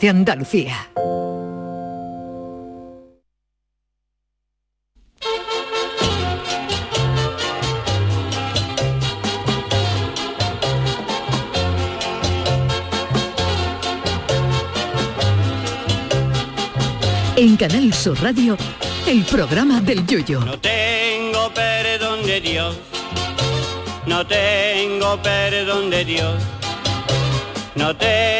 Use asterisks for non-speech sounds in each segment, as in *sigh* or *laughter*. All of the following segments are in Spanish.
de Andalucía. En Canal Sur Radio, el programa del Yoyo. No tengo perdón de Dios, no tengo perdón de Dios, no tengo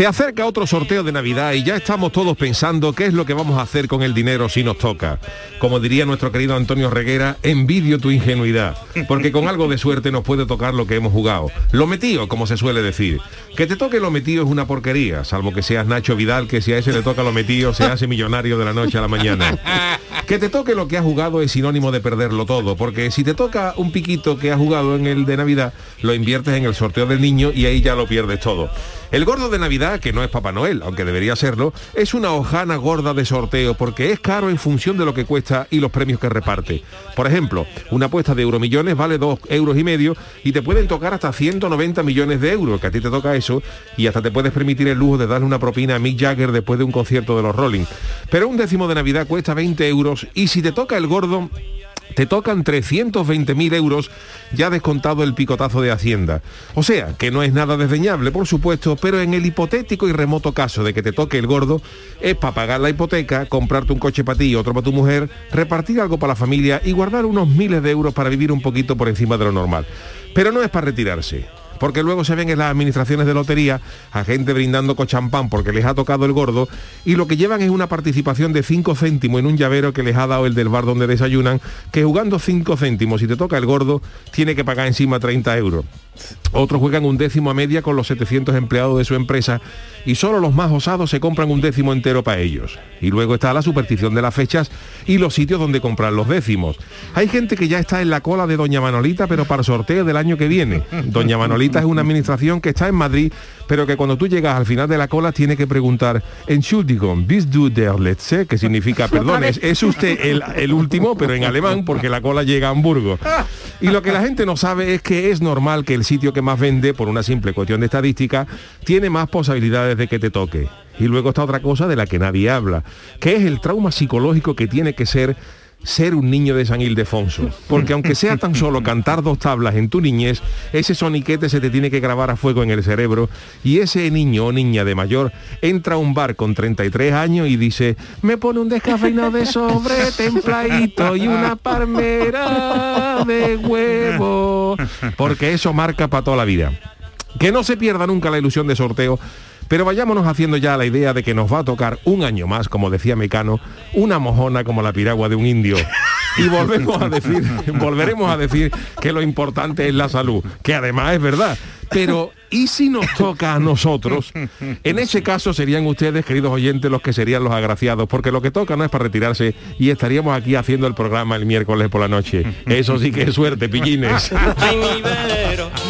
Se acerca otro sorteo de Navidad y ya estamos todos pensando qué es lo que vamos a hacer con el dinero si nos toca. Como diría nuestro querido Antonio Reguera, envidio tu ingenuidad, porque con algo de suerte nos puede tocar lo que hemos jugado. Lo metido, como se suele decir. Que te toque lo metido es una porquería, salvo que seas Nacho Vidal, que si a ese le toca lo metido se hace millonario de la noche a la mañana. Que te toque lo que has jugado es sinónimo de perderlo todo, porque si te toca un piquito que has jugado en el de Navidad, lo inviertes en el sorteo del niño y ahí ya lo pierdes todo. El gordo de Navidad, que no es Papá Noel, aunque debería serlo, es una hojana gorda de sorteo porque es caro en función de lo que cuesta y los premios que reparte. Por ejemplo, una apuesta de euromillones vale 2 euros y medio y te pueden tocar hasta 190 millones de euros, que a ti te toca eso, y hasta te puedes permitir el lujo de darle una propina a Mick Jagger después de un concierto de los Rolling. Pero un décimo de Navidad cuesta 20 euros y si te toca el gordo, te tocan 320.000 euros ya descontado el picotazo de Hacienda. O sea, que no es nada desdeñable, por supuesto, pero en el hipotético y remoto caso de que te toque el gordo, es para pagar la hipoteca, comprarte un coche para ti y otro para tu mujer, repartir algo para la familia y guardar unos miles de euros para vivir un poquito por encima de lo normal. Pero no es para retirarse porque luego se ven en las administraciones de lotería a gente brindando cochampán porque les ha tocado el gordo y lo que llevan es una participación de 5 céntimos en un llavero que les ha dado el del bar donde desayunan, que jugando 5 céntimos, si te toca el gordo, tiene que pagar encima 30 euros. Otros juegan un décimo a media con los 700 empleados de su empresa y solo los más osados se compran un décimo entero para ellos. Y luego está la superstición de las fechas y los sitios donde comprar los décimos. Hay gente que ya está en la cola de Doña Manolita, pero para sorteo del año que viene. Doña Manolita es una administración que está en Madrid, pero que cuando tú llegas al final de la cola tiene que preguntar, Entschuldigung, bist du der Letzte? Que significa, perdón, es, es usted el, el último, pero en alemán, porque la cola llega a Hamburgo. Y lo que la gente no sabe es que es normal que el sitio que más vende, por una simple cuestión de estadística, tiene más posibilidades de que te toque. Y luego está otra cosa de la que nadie habla, que es el trauma psicológico que tiene que ser ser un niño de San Ildefonso. Porque aunque sea tan solo cantar dos tablas en tu niñez, ese soniquete se te tiene que grabar a fuego en el cerebro y ese niño o niña de mayor entra a un bar con 33 años y dice, me pone un descafeinado de sobre templadito y una palmera de huevo. Porque eso marca para toda la vida. Que no se pierda nunca la ilusión de sorteo pero vayámonos haciendo ya la idea de que nos va a tocar un año más, como decía Mecano, una mojona como la piragua de un indio. Y volvemos a decir, *laughs* volveremos a decir que lo importante es la salud, que además es verdad. Pero, ¿y si nos toca a nosotros? En ese caso serían ustedes, queridos oyentes, los que serían los agraciados, porque lo que toca no es para retirarse y estaríamos aquí haciendo el programa el miércoles por la noche. Eso sí que es suerte, pillines. *laughs* Ay, mi velero, velero mío,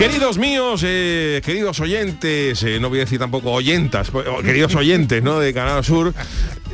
Queridos míos, eh, queridos oyentes, eh, no voy a decir tampoco oyentas, pues, oh, queridos oyentes ¿no? de Canal Sur,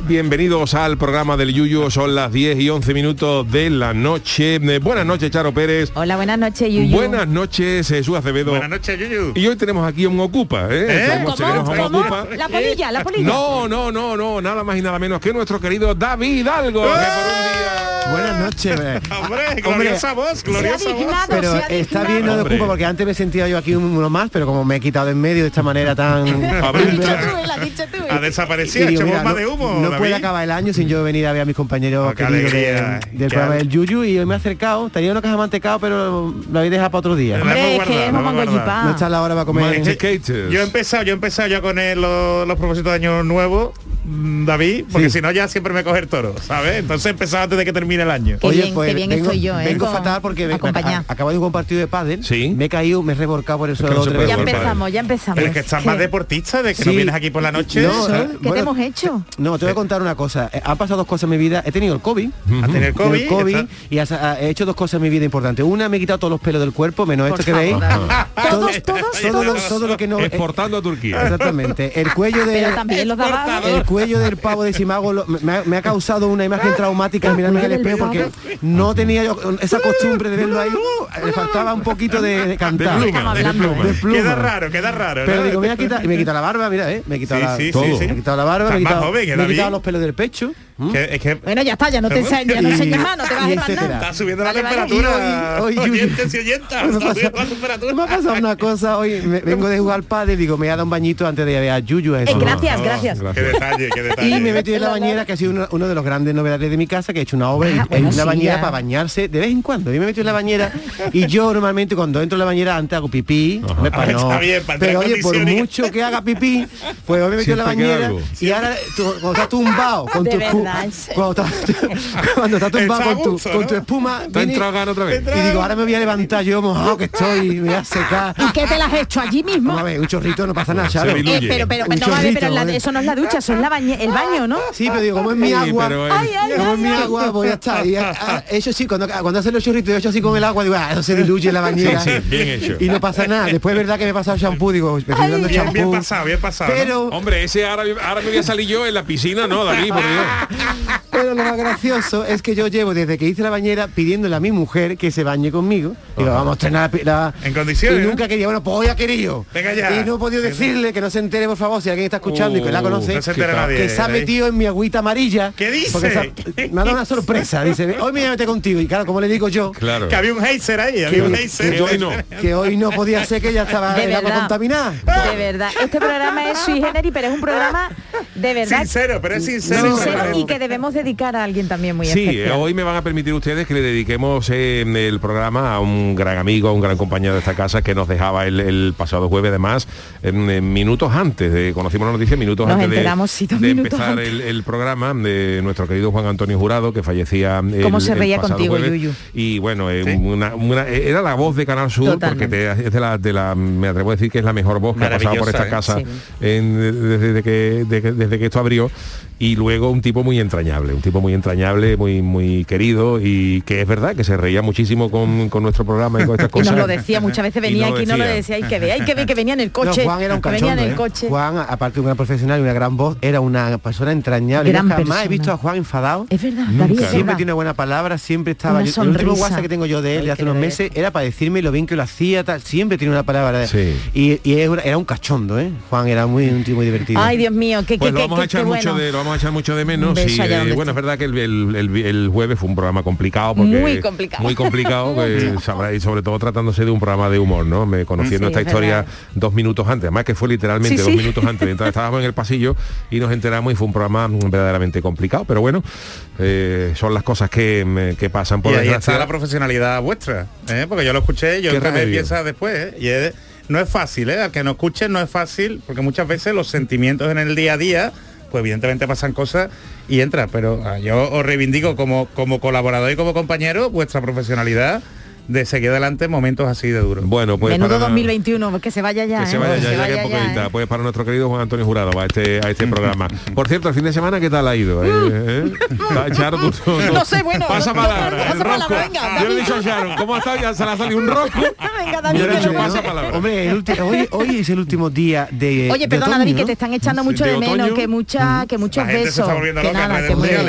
bienvenidos al programa del Yuyu, son las 10 y 11 minutos de la noche. Eh, buenas noches, Charo Pérez. Hola, buenas noches, Yuyu. Buenas noches, Jesús Acevedo. Buenas noches, Yuyu. Y hoy tenemos aquí un Ocupa, ¿eh? ¿Eh? ¿Cómo? ¿Cómo? Ocupa. La polilla, la polilla. No, no, no, no, nada más y nada menos que nuestro querido David Hidalgo, que por un día... Buenas noches. Hombre, gloriosa voz, gloriosa voz. dignado. Pero se ha está bien no de ocupa porque antes sentía yo aquí uno más, pero como me he quitado en medio de esta manera tan... *laughs* *laughs* *laughs* Dicho tú. Ha desaparecido, digo, mira, no, de humo. no David. puede acabar el año sin yo venir a ver a mis compañeros Oh, queridos de- del qué programa al- del Yuyu y hoy me he acercado, tenía una caja mantecado pero lo habéis dejado para otro día. Hombre, guardado. No está la hora para comer. Yo he empezado, yo he empezado ya con el- los, los propósitos de año nuevo David, porque Sí. si no ya siempre me coge el toro, ¿sabes? Entonces empezaba antes de que termine el año. Qué bien, qué bien vengo, estoy yo, ¿eh? vengo con- fatal porque me, acompañada. a- acabo de jugar un partido de pádel, Sí. me he caído, me he revolcado por el suelo Ya empezamos, ya empezamos. Pero es que estás ¿Qué? más deportista de que no vienes aquí por la noche. No, eh, ¿Qué te hemos hecho? No, te voy a contar una cosa. Eh, Han pasado dos cosas en mi vida. He tenido el COVID. a tener Tengo COVID. el COVID y has- ah, he hecho dos cosas en mi vida importantes. Una, me he quitado todos los pelos del cuerpo, menos Por esto que veis. Todo, Todos, todos, todo lo, todos. todo lo que no... eh, Exportando a Turquía. Exactamente. El cuello de... También los daba. El cuello del pavo de Simago lo- me, ha, me ha causado una imagen traumática mirarme en el cuello espejo porque no tenía yo esa costumbre de verlo ahí. Le faltaba un poquito de, de cantar. De pluma, de pluma. Pluma. Queda raro, queda raro. Pero ¿no? digo, me voy a quitar, me he quitado la barba, mira, eh, me he quitado Sí, la, sí, Todo. sí, me he quitado la barba, me he Estás más quitado, joven, ¿eh, me he quitado los pelos del pecho. Es que Bueno, ya está, ya no te *laughs* enseñas, ya no y- enseñas más, no te vas a y ir más nada. está subiendo la temperatura. Y hoy- y Me ha *laughs* está subiendo la pasado- temperatura. me ha pasado una cosa hoy, me- vengo de jugar al padre, digo, me voy a dar un bañito antes de ver a Yuyu. a Eh, eso. gracias, gracias. Qué detalle, qué detalle. Y me he metido en la bañera, que ha sido uno, uno de los grandes novedades de mi casa, que he hecho una obra, Ah, y hay bueno, una sí, bañera ya. para bañarse de vez en cuando. Yo me he metido en la bañera y yo normalmente cuando entro en la bañera antes hago pipí, hombre, para Está no- bien, para entrar pero en oye, por mucho que haga pipí, pues hoy me he metido en la bañera y ahora tú, estás tumbado con tu cuando estás, *laughs* cuando estás tumbado Está a con tu, gusto, con ¿no? tu espuma, Está viene- otra vez. y digo, ahora me voy a levantar yo mojado que estoy, me voy a secar. ¿Y qué te las has hecho allí mismo? Vamos a ver, un chorrito no pasa nada. Eh, pero, pero, Un no, pero la- eso no es la ducha, eso es la bañe- el baño, ¿no? Sí, pero digo, como es mi agua, Ay, ay, como es mi agua, voy a estar. Y ah, ah, eso sí, cuando, cuando hacen los chorritos, yo he hecho así con el agua, digo, ah, eso se diluye en la bañera. Sí, sí, bien hecho. Y no pasa nada. Después es verdad que me he pasado shampoo, digo, me estoy dando Bien, shampoo. bien pasado, bien pasado. ¿no? Pero, Hombre, ese ahora, ahora me voy a salir yo en la piscina, no, David, por Dios. Pero lo más gracioso es que yo llevo desde que hice la bañera pidiéndole a mi mujer que se bañe conmigo. Digo, vamos a estrenar la, la- En condiciones, Y ¿no? nunca quería, bueno, pues hoy ha querido. Venga ya. Y no he podido decirle que no se entere, por favor, si alguien está escuchando y que la Uh, conoce. no se entera nadie, que se ha David. metido en mi agüita amarilla. ¿Qué dice? porque se ha- me ha dado una *laughs* sorpresa. Dice, hoy me voy a meter contigo. Y claro, como le digo yo, Claro. Que había un geyser ahí, que, que hoy no. que hoy no podía ser que ya estaba De el agua verdad. contaminada. De verdad. Este programa es sui generis, pero es un programa de verdad Sincero, pero es sincero. y y que debemos dedicar a alguien también muy Sí, especial. eh, hoy me van a permitir ustedes que le dediquemos eh, el programa a un gran amigo, a un gran compañero de esta casa que nos dejaba el, el pasado jueves, además, en, en minutos antes, de, conocimos la noticia, minutos Nos antes de- sí, minutos empezar antes. el, el programa de nuestro querido Juan Antonio Jurado, que fallecía el, Cómo se el reía pasado contigo, jueves. Yuyu. Y bueno, eh, Sí. una- una- era la voz de Canal Sur, Totalmente. porque te- es de la, de la, me atrevo a decir que es la mejor voz que ha pasado por esta casa ¿eh? en- desde, desde que, de que- desde que esto abrió y luego un tipo muy entrañable, un tipo muy entrañable, muy muy querido y que es verdad que se reía muchísimo con, con nuestro programa y con estas *laughs* Y cosas. nos lo decía, muchas veces venía aquí y no lo decía. hay que ver, hay que ver que venía en el coche. No, Juan era un que venía cachondo, en el ¿eh? coche. Juan, aparte de un gran profesional y una gran voz, era una persona entrañable. Gran Yo jamás persona. he visto a Juan enfadado. Es verdad, David, es. Siempre verdad. tiene buena palabra, siempre estaba. Una yo- el último. WhatsApp que tengo yo de él de hace que unos meses era para decirme lo bien que lo hacía, tal. Siempre tiene una palabra. de- Sí. Y, y era un cachondo, ¿eh? Juan era muy un tío muy divertido. Ay, Dios mío, qué, Pues qué, lo vamos qué- a echar qué mucho bueno. de lo vamos a echar mucho de menos y, eh, bueno es verdad que el, el- el- el jueves fue un programa complicado porque Muy complicado. muy complicado *laughs* pues, sabrá, y sobre todo tratándose de un programa de humor no me conociendo Sí, esta es historia verdad. dos minutos antes además que fue literalmente Sí, dos sí. minutos antes de entrar estábamos en el pasillo y nos enteramos y fue un programa verdaderamente complicado pero bueno eh, son las cosas que, me- que pasan por y ahí está la profesionalidad vuestra, ¿eh? porque yo lo escuché, yo remedio. piensa después, ¿eh? y es- no es fácil, ¿eh? al que no escuche no es fácil, porque muchas veces los sentimientos en el día a día, pues evidentemente pasan cosas y entra, pero ah, yo os reivindico como, como colaborador y como compañero vuestra profesionalidad de seguir adelante en momentos así de duros. bueno pues Menudo para- 2021, que se vaya ya. Que se ¿eh? vaya ya, ya que vaya poco ya, queda. ¿eh? Pues para nuestro querido Juan Antonio Jurado va a este, a este *laughs* programa. Por cierto, el fin de semana, ¿qué tal ha ido? eh? ¿Eh? Está- Charo, tú- tú- tú- No sé, bueno, Pasa no- palabra, pasa el palabra, venga, Yo le he dicho a Sharon, ¿cómo ha estado? Ya se le ha salido un rosco. *laughs* Venga, Yo David, le he que dicho, pasa palabra. Hombre, el hoy, hoy es el último día de. Oye, de perdona otoño, David, que ¿no? te están echando mucho de de menos, que mucha, que muchos se besos. que que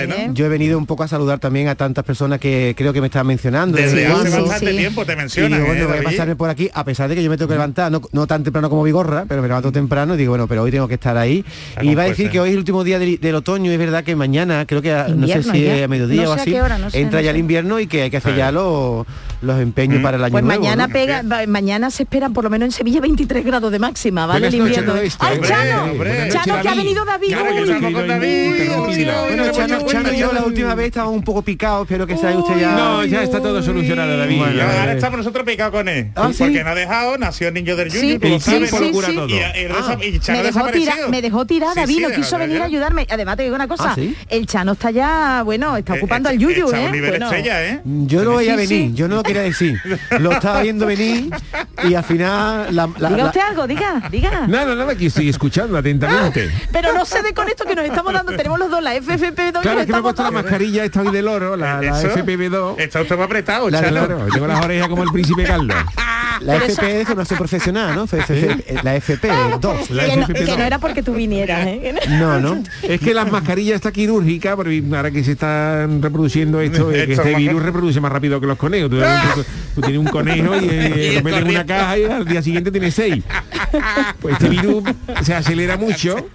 ¿no? ¿eh? Yo he venido un poco a saludar también a tantas personas que creo que me estaban mencionando. Desde hace tiempo te Y digo, bueno, ¿eh, voy a David? pasarme por aquí, a pesar de que yo me tengo que levantar, no, no tan temprano como Vigorra, pero me levanto temprano y digo, bueno, pero hoy tengo que estar ahí. Está Y iba a decir fuerza. que hoy es el último día del, del otoño, es verdad que mañana, creo que a- no sé si ya. es a mediodía No o así, qué hora, no sé, entra no ya el sé. invierno y que hay que hacer ya los, los empeños para el año Pues nuevo. mañana ¿no? pega, va- mañana se esperan por lo menos en Sevilla 23 grados de máxima, ¿vale? Buenas El invierno. esto. ¡Ay, Chano! hombre. Noches, Chano, que ha venido David. Claro, que Uy. estamos con David. Tranquila. Bueno, Chano, Chano y yo la última vez estábamos un poco picados, espero que sea usted ya... No, ya está todo solucionado, David. Y Ya, ahora eh, estamos nosotros picados con él. Ah, ¿sí? Porque no ha dejado, nació el niño del Yuyu, Sí, sí, sí, todo. Y, y y Chano me dejó, tirar, me dejó tirada, David, no quiso venir a ¿eh? ayudarme. Además te digo una cosa, Ah, el Chano está ya, bueno, está Eh, ocupando eh, al Yuyu, a ¿eh? Bueno. ¿eh? Yo lo veía Sí, venir, sí. yo no lo quería decir. Lo estaba viendo venir y al final la, la- Diga la- usted algo, diga, diga. Nada, nada, que estoy escuchando atentamente. Pero no se dé con esto que nos estamos dando, tenemos los dos, la FFP2 Claro, que me he puesto la mascarilla esta hoy del oro, la, la Eso. FPV2. Está usted más apretado, La- Chano. Claro, tengo las orejas como el príncipe Carlos. *laughs* la Pero FP es formación profesional, ¿no? FP, la FP2. La que, no, FFP2. que no era porque tú vinieras, ¿eh? No- No. Es que las mascarillas esta quirúrgica, porque ahora que se están reproduciendo esto, es que este virus reproduce más rápido que los conejos. Tú, tú- tú tienes un conejo y eh, lo metes en una caja y al día siguiente tienes seis. Pues este virus se acelera mucho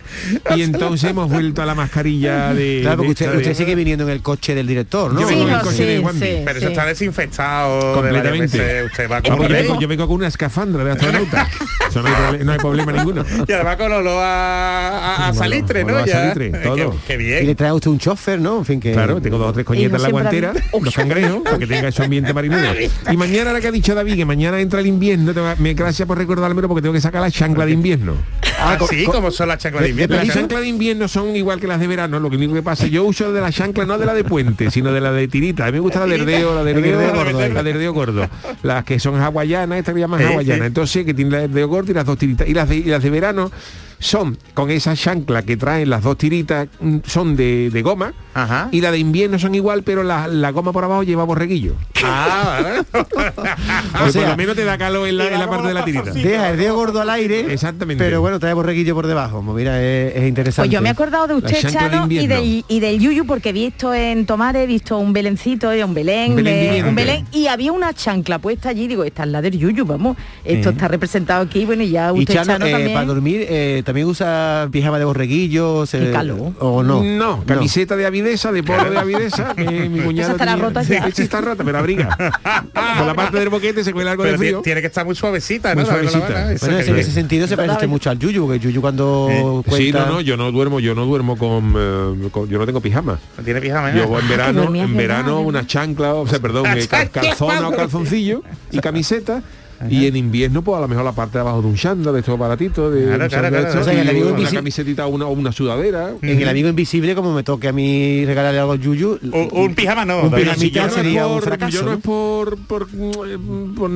y entonces hemos vuelto a la mascarilla de. Claro, porque usted, sigue viniendo en el coche del director, ¿no? Yo Sí, vengo en el coche de sí, Juanmi. sí, Pero sí. eso está desinfectado. Completamente. Usted va Ah, con. Vengo, con una escafandra de astronauta. Eso no hay, proble- no hay problema ninguno. Y además con olor a, a, salitre, ¿no? a salitre, todo. Qué, qué Y bien. le trae a usted un chofer, ¿no? En fin, que... Claro, tengo dos o tres coñetas en la guantera, los *laughs* cangrejos, para que tenga ese ambiente marinero. Y mañana, ahora que ha dicho David, que mañana entra el invierno, tengo- me gracias por recordármelo porque tengo que sacar la chancla de invierno. Ah, co- sí, co- como son las chanclas de invierno. Las chanclas de invierno son igual que las de verano, lo que único que pasa, yo uso de la chancla no de la de puente, sino de la de tirita. A mí me gusta la de herdeo, la de herdeo, gordo, la de herdeo gordo. Las que son hawaianas, estas que llaman sí. Entonces, que tienen la de herdeo gordo y las dos tiritas. Y las de, y las de verano son con esa chancla que traen las dos tiritas, mm, son de, de goma. Ajá. Y la de invierno son igual, pero la, la goma por abajo lleva borreguillo. Ah, ¿vale? *laughs* Pues sea, por lo menos te da calor en la, en la parte de la tirita. Deja el dedo gordo al aire. Exactamente. Pero bueno, trae borreguillo por debajo. Pues mira, es, es interesante. Pues yo me he acordado de usted, de Chano, y del, y del Yuyu, porque he visto en Tomare, he visto un belencito, eh, un Belén, Un Belén de- viviente. un Belén, y había una chancla puesta allí, digo, esta es la del Yuyu, vamos, esto está representado aquí, bueno, y ya Y usted, Chano, Chano, eh, también. para dormir, eh, también usa pijama de borreguillo. se- Qué calor. ¿O no? No, camiseta de avidesa, de polo de avidesa, que *laughs* mi cuñado estará tenía. rota ya. Sí, está rota, pero abriga. *laughs* Por la parte del boquete se cuela algo de Pero frío. tiene, que estar muy suavecita, ¿no? Muy de suavecita. Bueno, en ese sentido se parece mucho al Yuyu, porque Yuyu cuando cuenta... Sí, no, no, yo no duermo, yo no duermo con, eh, con- yo no tengo pijama. No tiene pijama, ¿eh? Yo voy en verano, en de verano una chancla, o sea, perdón, *laughs* eh, cal- calzona o calzoncillo y camiseta. Y en invierno, pues a lo mejor la parte de abajo de un chándal, de estos baratitos, de Claro, claro, claro. O sea, que el y amigo una invisi- camisetita o una, sudadera. En el amigo invisible, como me toque a mí regalarle algo al Yuyu... Un, un pijama no. Un pijamita Si yo no es sería un por- fracaso, Yo no es por, por, por-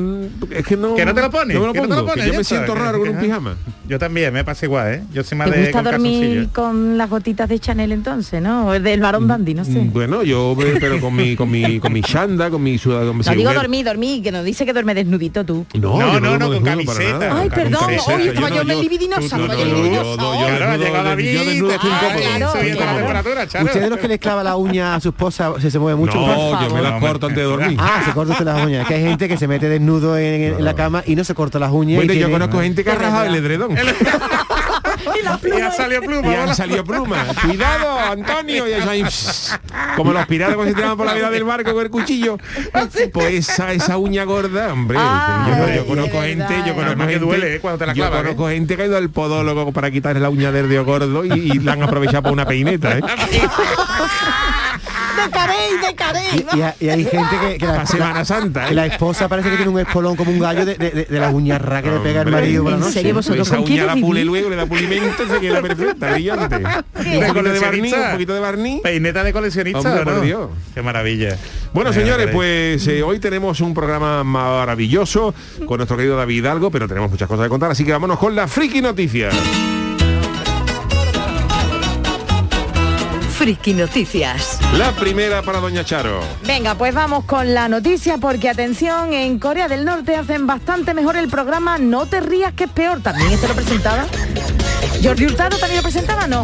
es que no. Que no te lo pones, No me lo que no te pongo, lo pones, que yo me siento raro con un pijama. Yo también, me pasa igual, ¿eh? Yo soy más ¿Te de gusta con dormir con las gotitas de Chanel entonces, no? O del varón dandy, no sé. Mm, Bueno, yo pero con mi con mi con mi chanda, con mi sudadera, No digo dormir, dormir, que nos dice que duerme desnudito tú. No, No, no, con camiseta. Ay, con perdón, camiseta. hoy estaba no, yo me libidinosa, yo no, libidinosa. yo- yo- Claro, desnudo- llega David, yo desnudo estoy ah, incómodo. claro, subiendo la claro. temperatura, Charo. ¿Usted de los que les clava la uña a su esposa se, se mueve mucho? No, yo me las corto antes de dormir. Ah, se corta usted las uñas. Que hay gente que se mete desnudo en, en la cama y no se corta las uñas. Bueno, yo conozco gente que ha rajado el edredón. *laughs* Y *laughs* salido pluma. Y han ¿verdad? salido plumas. Cuidado, Antonio. Y ahí, pss, como los piratas cuando se tiraban por la vida del barco con el cuchillo. Pues esa, esa uña gorda, hombre. Ay, yo, conozco gente, yo eh. conozco Además que gente. duele, eh, cuando te la yo clavan, conozco gente que ha ido al podólogo para quitarle la uña del dedo gordo y, y la han aprovechado para una peineta, ¿eh? *laughs* De carey, de carey. Y, y hay- y hay gente que, que la, Semana Santa, ¿eh? la esposa parece que tiene un espolón como un gallo de, de, de, de la uña ra que le pega el marido por la ¿En noche. serio vosotros Esa con quién uña la pule luego, le da pulimento y se queda perfecta, brillante. Un poquito de barniz, un poquito de barniz. Peineta de coleccionista, Hombre, por ¿no? Dios. Qué maravilla. Bueno, Venga, señores, pues eh, hoy tenemos un programa maravilloso con nuestro querido David Hidalgo, pero tenemos muchas cosas que contar, así que vámonos con la friki noticia. Friki Noticias. La primera para Doña Charo. Venga, pues vamos con la noticia porque atención, en Corea del Norte hacen bastante mejor el programa No te rías que es peor. También este lo presentaba. Jordi Hurtado también lo presentaba? No.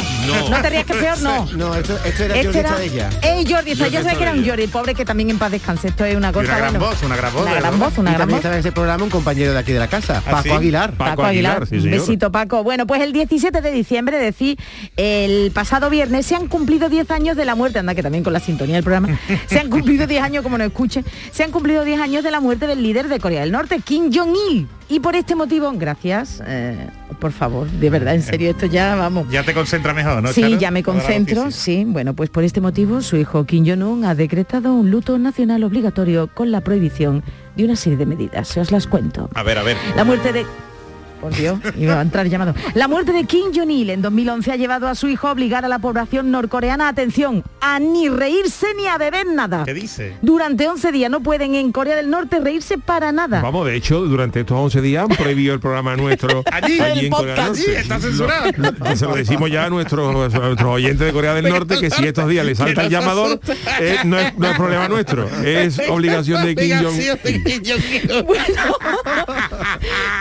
No. te rías que peor, no. *laughs* No, esto, esto era Este Jordi era, Estadella. ¡Ey, Jordi! Está- Yo sabía que era un Estadella. Jordi, pobre que también en paz descanse. Esto es una cosa. una gran bueno, voz, una gran voz. Una gran voz, una Y gran voz. estaba en ese programa un compañero de aquí de la casa, ¿Ah, Paco sí? Aguilar. Paco Paco Aguilar, sí, besito Paco. Bueno, pues el 17 de diciembre, decir, el pasado viernes se han cumplido 10 años de la muerte, anda que también con la sintonía del programa, *laughs* se han cumplido 10 años, como no escuchen, se han cumplido 10 años de la muerte del líder de Corea del Norte, Kim Jong-il. Y por este motivo, gracias, eh, por favor, de verdad, en serio, esto ya vamos. Ya te concentra mejor, ¿no? Sí, Charo? ya me concentro, sí. Bueno, pues por este motivo su hijo Kim Jong-un ha decretado un luto nacional obligatorio con la prohibición de una serie de medidas. Se os las cuento. A ver, a ver. La muerte de... Por Dios, iba a entrar llamado. La muerte de Kim Jong-il en 2011 ha llevado a su hijo a obligar a la población norcoreana, atención, a ni reírse ni a beber nada. ¿Qué dice? Durante 11 días no pueden en Corea del Norte reírse para nada. Vamos, de hecho, durante estos 11 días han prohibido el programa nuestro *laughs* Allí, el en Corea del podcast, Norte. allí, está censurado. Lo- lo- se lo decimos ya a nuestros, a nuestros oyentes de Corea del Norte que si estos días les salta el llamador, eh, no, es, no es problema nuestro, es *laughs* obligación de Kim Jong-il. *laughs*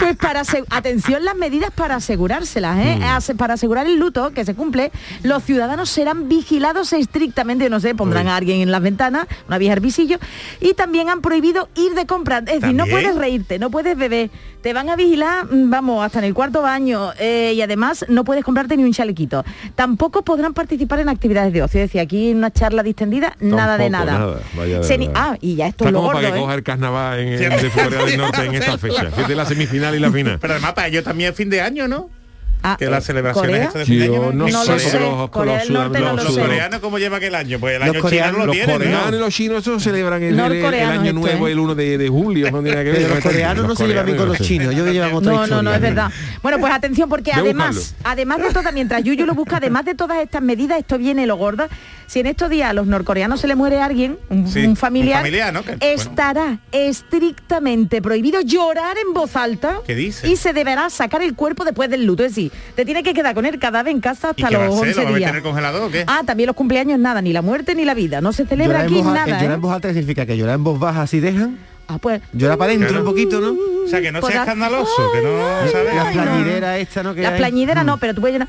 Pues para ase- atención las medidas para asegurárselas, ¿eh? Mm. Ase- para asegurar el luto que se cumple, los ciudadanos serán vigilados estrictamente, no sé, pondrán Uy. a alguien en las ventanas, una vieja visillo, y también han prohibido ir de compras, es decir, no puedes reírte, no puedes beber, te van a vigilar, mm, vamos, hasta en el cuarto baño, eh, y además no puedes comprarte ni un chalequito. Tampoco podrán participar en actividades de ocio, es decir, aquí en una charla distendida, nada de nada. nada, vaya de Se ni- verdad. ah, y ya esto Está es lo como para gordo, que ¿eh? coja el carnaval en, en- de Corea del Norte en esta fecha. Fíjate la semifinal y la final. Pero además para ellos también es fin de año, ¿no? Ah, Que las eh, celebraciones ¿Corea? estas de fin de no, No sé, los, los, los- Los coreanos cómo llevan el año, pues el Los año chino coreanos- no lo los tienen, coreanos y ¿no? los chinos eso celebran el, el- el año esto, nuevo ¿eh? el 1 de, de julio. No tiene nada que ver. Los coreanos no se llevan bien con los chinos, yo que llevan otra No, no, no, es verdad. Bueno, pues atención, porque además, además de todas, mientras Yuyu lo busca, además de todas estas medidas, esto viene lo gordo. Si en estos días a los norcoreanos se le muere alguien, un, Sí, un familiar, un familiar, ¿no? Que- bueno. estará estrictamente prohibido llorar en voz alta ¿Qué dice? y se deberá sacar el cuerpo después del luto. Es decir, te tiene que quedar con el cadáver en casa ¿Y hasta qué va a los hacer? 11 ¿Lo va a meter días. en el congelador o qué? Ah, también los cumpleaños nada, ni la muerte ni la vida. No se celebra Llorar en, aquí voz, nada. llorar ¿eh? en voz alta significa que llorar en voz baja así dejan. Ah, pues. Llorar para adentro un poquito, ¿no? O sea, que no Pues sea la- escandaloso, que no, ¿sabes? La plañidera esta, ¿no? Que La hay. plañidera no, pero tú puedes llenar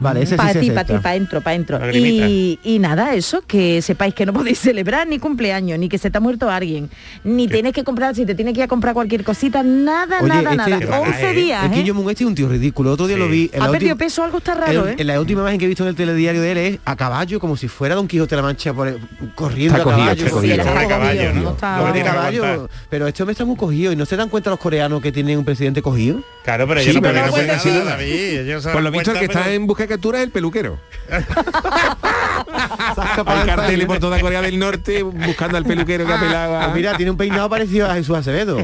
Vale, ese sí para se ti, para ti, adentro, para adentro. Lagrimita. Y, y nada, eso, que sepáis que no podéis *laughs* celebrar ni cumpleaños, ni que se te ha muerto alguien, ni tienes que comprar, si te tienes que ir a comprar cualquier cosita, nada, Oye, nada, este- nada. Qué baraje, 11 ¿eh? días, Es que ¿eh? Jong-un este es un tío ridículo. Otro día Sí. lo vi. en Ha la perdido última- peso, algo está raro, en, ¿eh? en la última imagen que he visto en el telediario de él es a caballo, como si fuera Don Quijote de la Mancha por el- corriendo Está a cogido, caballo. está pero este hombre está muy cogido y no se dan cuenta los coreanos que tienen un presidente cogido. Claro, pero ellos no pueden decir nada, Por lo visto el que está en busca de captura es el peluquero. Hay el carteles por toda Corea del Norte buscando al peluquero que apelaba. Ah, mira, tiene un peinado parecido a Jesús Acevedo.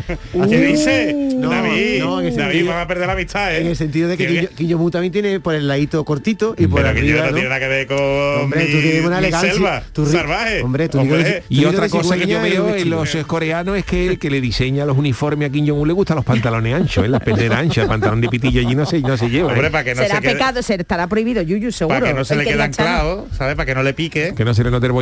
¿Qué dice? No, David, no, en el David, sentido- van a perder la amistad, ¿eh? En el sentido de que Jong-un también tiene por el ladito cortito y por Pero que arriba, no ¿no? tiene nada que ver con Hombre, mi, tú tienes una elegancia. selva tú ri- salvaje. Hombre, tú Hombre, dices- Y Tú otra cosa que yo y veo en los eh, coreanos es que el que le diseña los uniformes a Kim Jong-un le gustan los pantalones anchos, ¿eh? las perneras anchas, el pantalón de pitillo allí no se, no se lleva. ¿eh? Hombre, para que no Será se pecado, se estará prohibido, Yuyu, seguro. para que no se le que quede anclado, ¿sabes? Para que no le pique. Que no se le note el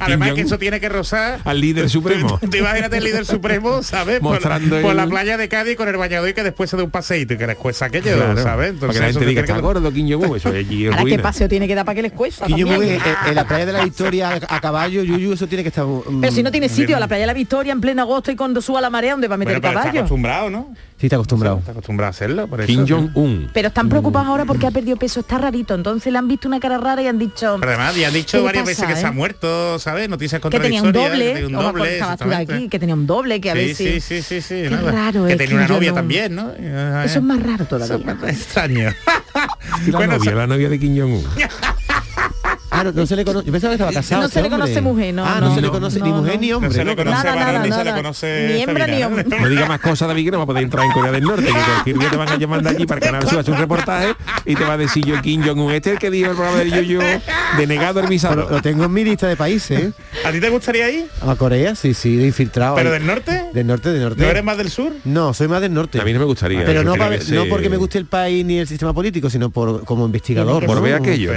Además que eso tiene que rozar al líder supremo. *laughs* Tú imagínate el líder supremo, ¿sabes? Por, Mostrando por el- la playa de Cádiz con el bañador y que después se dé un paseíto y que les cuesta aquello, Claro, ¿sabes? para que la eso gente te diga tiene está que- gordo Kim Jong-un, eso allí es *laughs* Ahora qué paseo tiene que dar para que les cuesta. Kim en, en la playa de la Victoria a, caballo, Yuyu, eso tiene que estar... mm, Pero si no tiene sitio, a la playa de la Victoria en pleno agosto y cuando suba la marea, ¿dónde va a meter el caballo? acostumbrado, ¿no? Sí, está acostumbrado. Está acostumbrado a hacerlo, por eso. Kim. Jong-un. Pero están preocupados ahora porque ha perdido peso, está rarito. Entonces le han visto una cara rara y han dicho Pero además, ya han ¿Qué dicho varias pasa, veces que se eh? ha muerto, ¿sabes? Noticias que tenía un contradictorias. doble, que tenía un doble, aquí, que tenía un doble, que a ver Sí, sí, sí, sí, sí. Qué nada. raro Que es tenía Kim una novia también, ¿no? Eso es más raro Eso todavía. es más extraño. Y la, Bueno, novia, la novia de Kim Jong-un. *laughs* Ah, no, no se le conoce. Yo pensaba que estaba casado. No se le conoce mujer, no, Ah, no, no, se le no, conoce no, ni mujer no. ni hombre. No se le ¿no? conoce Nada, varón nada, ni se le conoce Ni hembra ni hombre. No diga más cosas, David, que no va a poder entrar en Corea del Norte, que cualquier día te van a llamar de allí para el canal Sur un reportaje y te va a decir yo Kim Jong-un, este es el que dijo el programa de Yuyu Denegado el visado. Lo, lo tengo en mi lista de países. ¿eh? ¿A ti te gustaría ir? A Corea, sí, sí, de infiltrado. ¿Pero ahí. del norte? Del norte, del norte. ¿No eres más del sur? No, soy más del norte. A mí no me gustaría. Pero no, que no porque me guste el país ni el sistema político, sino por como investigador. Que Por ver aquello,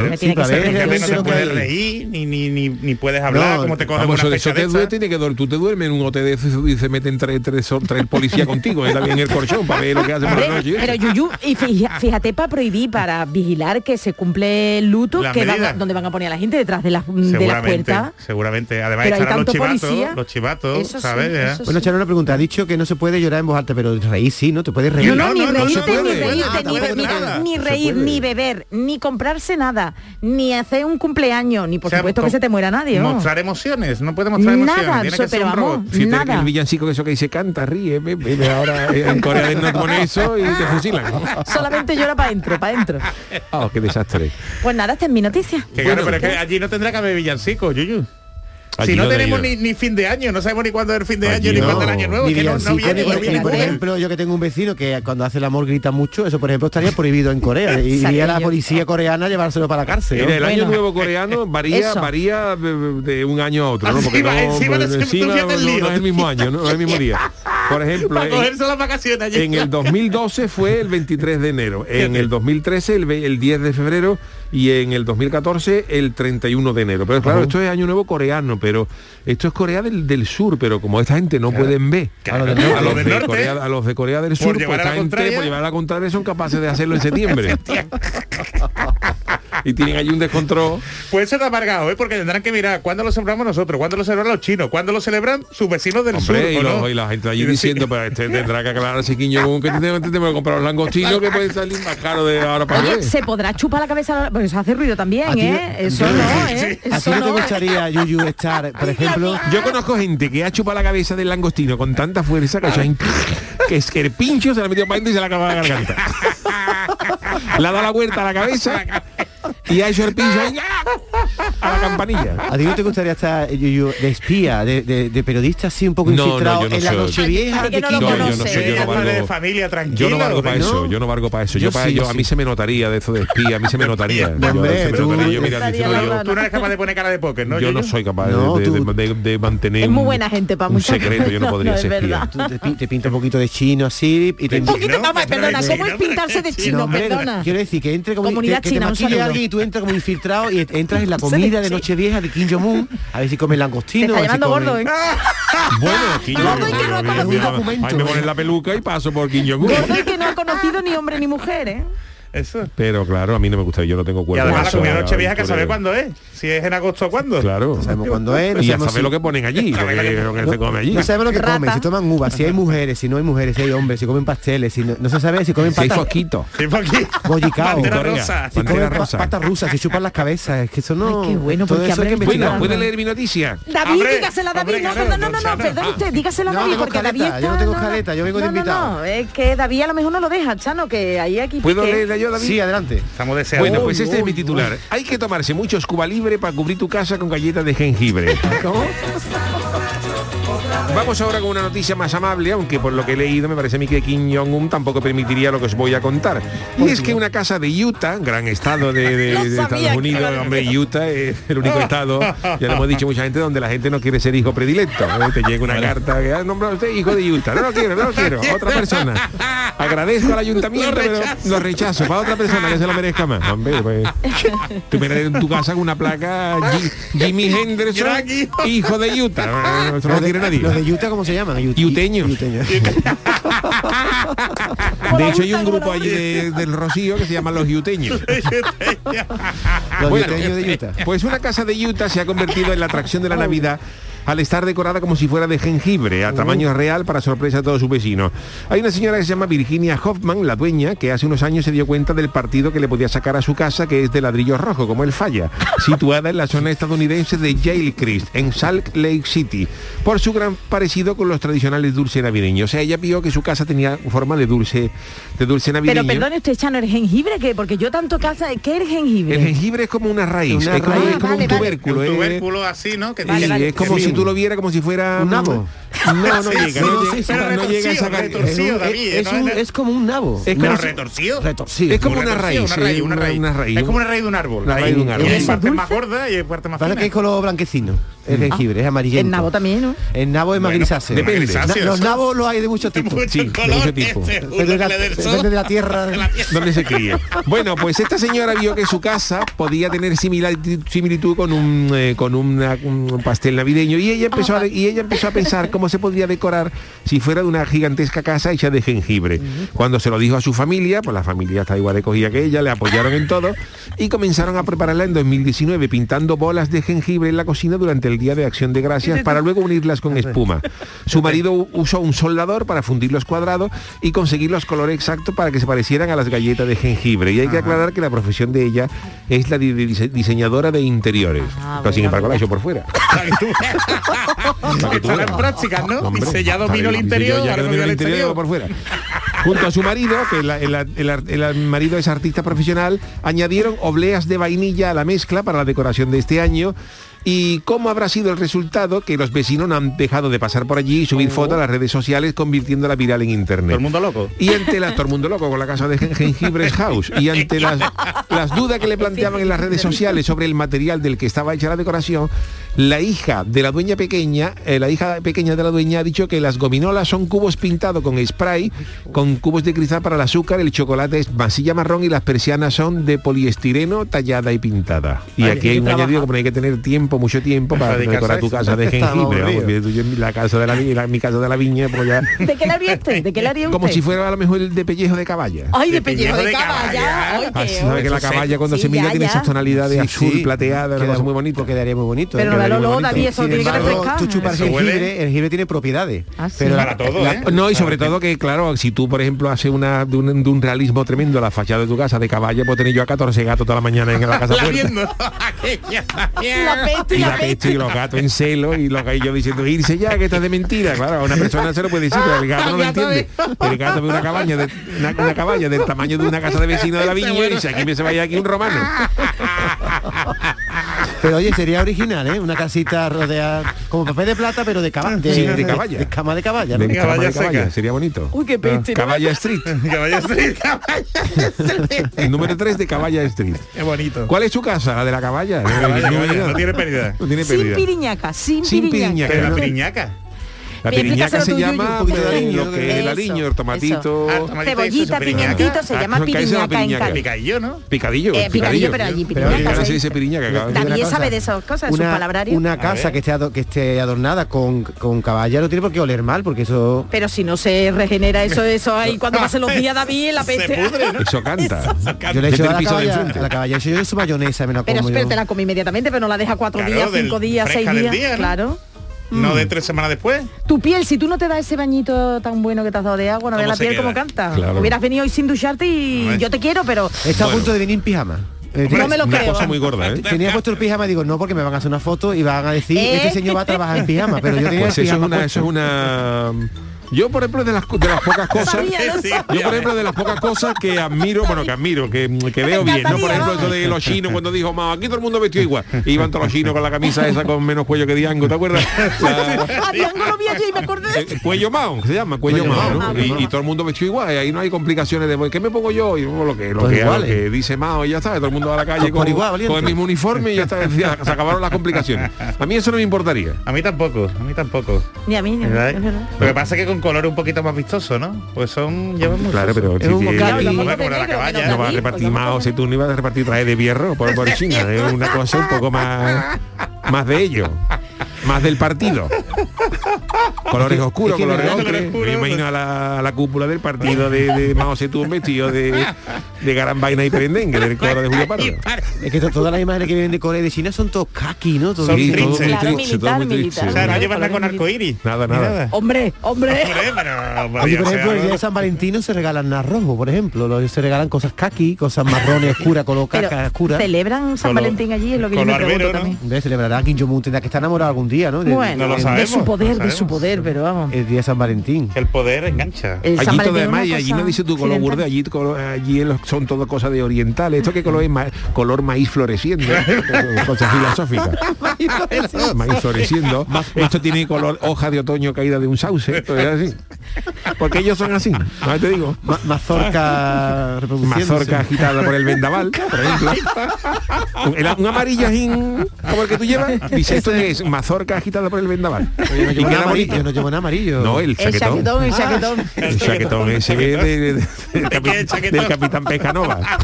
¿no? Me Sí, tiene que para ser ver Fíjate, no realmente se lo que puede hay. reír, ni, ni, ni, ni puedes hablar, No, como te coges Vamos, una eso, te, duele, tiene que dormir. Tú te duermes en un hotel y se meten tres, tres, tres policías contigo, él también el colchón para ver lo que hacen por la noche. pero Yuyu, y fíjate para prohibir, para vigilar que se cumple el luto, que van a- donde van a poner a la gente detrás de las de Seguramente, puertas. seguramente. Además estarán los chivatos, policía. los chivatos, Eso ¿sabes? Eso Bueno, Charo, una pregunta. Ha dicho que no se puede llorar en voz alta, pero reír sí, ¿no? Te puedes reír. No, ni reírte, ni reírte, ni beber, ni comprarse nada, ni hacer un cumpleaños, ni por O sea, supuesto que se te muera nadie. ¿no? Mostrar emociones, no puede mostrar emociones. Nada, tiene que ser pero un robot. vamos, que nada. el villancico que eso que dice canta, ríe, ve, ahora en Corea del Norte pone eso y te fusilan. *laughs* Solamente llora para adentro, para adentro. Oh, qué desastre. Pues nada, esta es mi noticia. Que claro, pero es que allí no tendrá que haber villancicos, Yuyu. Allí si no tenemos ni, ni fin de año, no sabemos ni cuándo es el fin de Allí año, ni no. cuándo es el año nuevo, Ni que no, viene, no por ejemplo, yo que tengo un vecino que cuando hace el amor grita mucho, eso por ejemplo estaría prohibido en Corea. Y iría la policía coreana a llevárselo para la cárcel. ¿no? El año Bueno. nuevo coreano varía Eso. varía de, un año a otro, ¿no? Porque Encima- no, encima encima es el mismo año, no es el mismo día. Por ejemplo, Para en, cogerse las vacaciones allí. en el 2012 fue el 23 de enero, en el 2013 el, ve- el 10 de febrero. Y en el 2014 el 31 de enero. Pero claro, esto es año nuevo coreano, pero esto es Corea del, del Sur, pero como esta gente no pueden ver. Claro, a, los a los del de Corea, a los de Corea del Sur, llevar pues a la gente por llevar a la contraria son capaces de hacerlo en septiembre. *laughs* y tienen allí un descontrol. Puede ser amargado, ¿eh? porque tendrán que mirar cuándo lo celebramos nosotros, cuándo lo celebran los chinos, cuándo lo celebran sus vecinos del Hombre, sur. y, ¿o los- no? y la gente allí diciendo, pues este *laughs* tendrá que aclararse Kim Jong-un que te tengo que comprar los langostinos que pueden salir más caro de ahora para Oye, se podrá chupar la cabeza, porque eso hace ruido también, ¿eh? Eso no, *laughs* ¿eh? ¿A ti no te gustaría, Yuyu, estar, por ejemplo, Yo conozco gente que ha chupado la cabeza del langostino con tanta fuerza que, es- que es que el pincho se la metió para y se la acaba la garganta. *laughs* Le ha dado la vuelta a la cabeza y ha hecho el pincho ahí, a la campanilla. ¿A ti no te gustaría estar Yuyu, de espía, de, de- de periodista así un poco no, infiltrado yo no en la noche vieja de no No, yo no sé, yo de valgo. familia, tranquilo. Yo no valgo para eso, yo no valgo para eso. Yo, Yo para sí, ello, yo a mí se me notaría de eso de espía, a mí se me notaría. Yo- tú-. Yo, yo, no eres capaz de poner cara de póker, ¿no? yo no soy capaz de, mantener Es muy un- buena gente para un secreto, yo no podría ser espía. te, pin- te pinta un poquito de chino así y te Un poquito, perdona, ¿cómo es pintarse de no, chino? Perdona. quiero decir que entre como Comunidad china, un maquille saludo. Tú entras como infiltrado y entras en la comida de Nochevieja de Kim Jong-un a ver si come Te langostino. está a ver si llamando come- gordo, ¿eh? *laughs* Bueno, Kim Jong-un, no ahí me ponen la peluca y paso por Kim Jong-un. Gordo y que no ha conocido ni hombre ni mujer, ¿eh? Eso. Pero claro, a mí no me gusta, yo no tengo Y cuerpo. además la comida noche vieja que por sabe el- cuándo es. Si es en agosto o cuándo. Claro. No sabemos cuándo es, no y a sabemos saber si- lo que ponen allí, lo que, lo que se come allí. No sabemos lo que Rata. comen, si toman uvas, si hay mujeres, si no hay mujeres, si hay hombres, si comen pasteles, si no, no se sabe si comen Si hay patas, aquí. bollicao, Bandera Corea. rosa. si comen rosa. patas rusas, si chupan las cabezas, es que eso no... Ay, qué bueno, todo porque eso hay que habrá- investigar. Bueno, ¿puede leer mi noticia? David, dígasela a David. No, perdón, no, no, no, perdón usted, dígasela a No, David, porque David yo no tengo escaleta, yo vengo de no, no, invitado. No, es que David a lo mejor no lo deja, Chano, que ahí aquí ¿Puedo pique. Leerla yo, David? Sí, adelante. Estamos deseando. Bueno, pues Uy, este es mi uy, titular. Hay que tomarse muchos Cuba Libre para cubrir tu casa con galletas de jengibre. *laughs* ¿Cómo? Vamos ahora con una noticia más amable, aunque por lo que he leído me parece a mí que Kim Jong-un tampoco permitiría lo que os voy a contar. Y es que una casa de Utah, gran estado de, de- *laughs* de Estados Unidos, hombre, Utah es el único estado, ya lo hemos dicho mucha gente, donde la gente no quiere ser hijo predilecto. Te llega una carta que ha nombrado usted hijo de Utah. No lo quiero, no lo quiero. Otra persona. *laughs* Agradezco al ayuntamiento, Lo pero rechazo. lo rechazo. Para otra persona que se lo merezca más. Hombre, pues, tú miras en tu casa con una placa Ji- Jimmy Henderson, hijo. de Utah. Eso no lo quiere nadie. Los de Utah, ¿cómo se llaman? Ut- Uteños. Uteños. *laughs* De hecho hay un grupo allí de- del Rocío que se llama Los Yuteños. *laughs* Los Bueno, uteños de Utah. Pues una casa de Utah se ha convertido en la atracción de la Navidad al estar decorada como si fuera de jengibre, a tamaño real para sorpresa de todos sus vecinos. Hay una señora que se llama Virginia Hoffman, la dueña, que hace unos años se dio cuenta del partido que le podía sacar a su casa, que es de ladrillo rojo, como el falla, *laughs* situada en la zona estadounidense de Yale en Salt Lake City, por su gran parecido con los tradicionales dulces navideños. O sea, ella vio que su casa tenía forma de dulce, de dulce navideño. Pero perdone usted, Chano, ¿el jengibre qué? Porque yo tanto casa... ¿Qué es el jengibre? El jengibre es como una raíz, Una es como, raíz. es como Vale, un vale. tubérculo. Un es- tubérculo así, ¿no? Que Sí, Vale, vale. es como Sí. si tú lo vieras como si fuera Un nabo. No, no *laughs* llega, no, sí, llega, pero no llega a retorcido, sacar. retorcido, Es, un- David, es un- es como un nabo. Es ¿No como- retorcido? retorcido. Es como una retorcido, raíz, una raíz, una raíz. una raíz. Es como una raíz de un árbol. La raíz de un árbol. Y hay ¿Es dulce? más gordas y hay partes más finas. que es color blanquecino. El jengibre es amarillento. El nabo también, ¿no? El nabo es más grisáceo. depende. los nabos los hay de muchos tipos. Mucho Sí, de color, mucho tipo. seguro Depende de, la, tierra. *laughs* donde se críe. Bueno, pues esta señora vio que su casa podía tener similitud con un eh, con un pastel navideño y ella empezó a, y ella empezó a pensar cómo se podría decorar si fuera de una gigantesca casa hecha de jengibre. Cuando se lo dijo a su familia, pues la familia está igual de cogida que ella, le apoyaron en todo y comenzaron a prepararla en 2019 pintando bolas de jengibre en la cocina durante el día de Acción de Gracias para luego unirlas con espuma. Su marido usó un soldador para fundir los cuadrados y conseguir los colores exactos para que se parecieran a las galletas de jengibre. Y hay que aclarar que la profesión de ella es la de diseñadora de interiores. Ah, Pero sin embargo la ha hecho por fuera. *laughs* Para que tú ¿no? Hombre, Diseñado está vino el interior, ya ahora al el interior por fuera. Junto a su marido, que el, el- el- el marido es artista profesional, añadieron obleas de vainilla a la mezcla para la decoración de este año. ¿Y cómo habrá sido el resultado? Que los vecinos no han dejado de pasar por allí y subir fotos a las redes sociales, convirtiéndola viral en internet. Todo el mundo loco. Y ante las, todo el mundo loco con la casa de gen- Jengibres House. Y ante las, las dudas que le planteaban en las redes sociales sobre el material del que estaba hecha la decoración, la hija de la dueña pequeña, eh, la hija pequeña de la dueña ha dicho que las gominolas son cubos pintados con spray, con cubos de cristal para el azúcar, el chocolate es masilla marrón y las persianas son de poliestireno tallada y pintada. Y Ay, aquí hay un añadido como hay que tener tiempo, mucho tiempo para decorar a tu casa de jengibre. Vamos, tú, la casa de la, la- mi casa de la viña, pues ya *laughs* ¿De qué le haría usted? ¿De qué usted? como si fuera a lo mejor el de pellejo de caballa. Ay, de De pellejo de pellejo de caballa. caballa. Oye, Ah, sabe que la caballa cuando Sí, se mira ya, tiene ya. esas tonalidades Sí, azul, sí. plateada, Queda- muy bonita. pues quedaría muy bonito. Pero ¿eh? Eso tiene que refrescar. tú chupas jengibre, el jengibre tiene propiedades. Ah, sí. pero la- Para todo, la- ¿eh? No, y sobre todo que, claro, si tú, por ejemplo, haces una de un, de un realismo tremendo la fachada de tu casa de caballa, pues tener yo a 14 gatos toda la mañana en la casa La puerta. viendo. *laughs* La peste Y la la peste. peste y los gatos en celo y los gallos diciendo irse ya que estás de mentira claro a una persona se lo puede decir pero el gato no lo gato entiende el gato ve una cabaña de, una, una caballa del tamaño de una casa de vecino de la viña y dice aquí me se vaya aquí un romano *laughs* Pero oye, sería original, ¿eh? Una casita rodeada como papel de plata, pero de caballa. Sí, de caballa. De, cama de caballa, ¿no? de caballa caballa, seca. caballa, sería bonito Uy, qué. Caballa Street *laughs* Caballa Street, *laughs* el número 3 de Caballa Street Qué bonito. ¿cuál es su casa? la de la caballa Caballa, no, caballa, no tiene pérdida. no tiene Sin piriñaca, sin, Sin piriñaca. piriñaca. Pero la piriñaca. La piriñaca se llama un poquito de eh, aliño, lo que es el aliño, el tomatito. Ah, Cebollita, pimientito, se Ah, llama de la piriñaca en. Cádiz. Picadillo, ¿no? Picadillo. Eh, picadillo, pero allí piriñaca. sí. se dice piriñaca. Cosa, sabe de esas cosas, de su una, palabrario. una casa que esté, adornada con, caballa no tiene por qué oler mal, porque eso... Pero si no se regenera eso, *laughs* eso ahí cuando pasen los días, David, la Se peste. pudre, ¿no? Eso canta. Yo le he Desde hecho el a la piso de caballa, enfrente. a la caballa yo su mayonesa, me la Pero, como pero yo. te la come inmediatamente, pero no la deja cuatro Claro, días, cinco días, seis días. día, ¿no? Claro. No de tres semanas después. Tu piel, si tú no te das ese bañito tan bueno que te has dado de agua, no ¿Cómo veas la piel queda? como canta. Claro. Hubieras venido hoy sin ducharte y yo te quiero, pero Está a punto de venir en pijama. Eh, no me lo Una creo. cosa muy gorda, ¿eh? Tenía puesto el pijama y digo, no, porque me van a hacer una foto y van a decir, ¿Eh? este señor va a trabajar en pijama, pero yo *laughs* tenía Pues el eso es una, eso es una. Yo, por ejemplo, de las, de las pocas *laughs* cosas. Sabía, no Sí, sabía. Yo, por ejemplo, de las pocas cosas que admiro, bueno, que admiro, que, que veo bien, ¿no? Por ejemplo, eso de los chinos cuando dijo, "Ma, aquí todo el mundo vestido igual. Y iban todos los chinos con la camisa esa con menos cuello que Diango, ¿te acuerdas? *laughs* La- A Diango lo vi allí y me acordé de eh, cuello mao, se llama, cuello, Cuello mao, mao, ¿no? Y, y todo el mundo vestido igual, y ahí no hay complicaciones de "Pues, ¿qué me pongo yo? Y bueno, lo que, lo que, lo iguales. que dice Mao y ya está, todo el mundo va a la calle con, igual, con el mismo uniforme y ya está, *laughs* se acabaron las complicaciones. A mí eso no me importaría. A mí tampoco, a mí tampoco. Ni a mí, ni a mí. Lo que pasa es que con color un poquito más vistoso, ¿no? Pues son llevan. Claro, pero Es un bocado, Como la caballa. no va a repartir Mao, tampoco si tú no ibas a repartir traje de hierro por, por China, es una cosa un poco más *laughs* más de ello, más del partido. Colores oscuros, es que colores ocres. Me imagino a la, a la cúpula del partido de, de Mao Zedong vestido de, de Garambaina y Perendengue, del coro de Julio Pardo. Es que to- todas las imágenes que vienen de Corea y de China son todos kaki, ¿no? Todo Son Sí, todo. Claro, militar, militar. O sea, no llevan nada con arcoíris. Nada, Ni nada. Hombre, hombre. Hombre, pero Oye, podría por ejemplo, el día de San Valentín no se regalan nada rojo, por ejemplo. Lo- Se regalan cosas kaki, cosas marrones oscuras, color caca oscura. celebran San Valentín allí, es lo que yo me pregunto también. Celebrará Kim Jong-un, tendrá que estar enamorado algún día. Día, ¿no? De- Bueno, No lo de sabemos, su no poder, lo de su poder, pero vamos. El día de San Valentín. El poder engancha. El San Allí todo además, y allí no dices tú color burde, allí, color- allí son todo cosas de orientales. ¿Esto qué color es? Ma- color maíz floreciendo. *laughs* Cosas filosóficas. maíz floreciendo. Esto tiene color hoja de otoño caída de un sauce. Esto es así. Porque ellos son así. ¿no te digo? Ma- mazorca. Mazorca agitada por el vendaval, por ejemplo. *laughs* Un, un amarillo así, como el que tú llevas. Dice, ¿esto es? Mazorca agitada por el vendaval. *laughs* Yo no llevo nada amarillo, yo no llevo nada amarillo. No, el El chaquetón. chaquetón, el chaquetón. El chaquetón ese que es de- de- de- *laughs* del, capi- chaquetón? del capitán Pescanova. *laughs*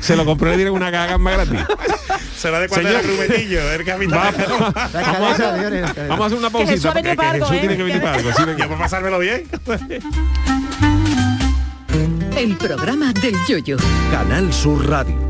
Se lo compró y le dieron una más gratis. Será de cuando era Señor. rubetillo, el capitán. Vamos, escalera. vamos a hacer una Jesús pausita. ha venido porque para algo, Jesús ¿eh? tiene que venir para algo. sí, venga. Ya por pasármelo bien. El programa del yoyo. Canal Sur Radio.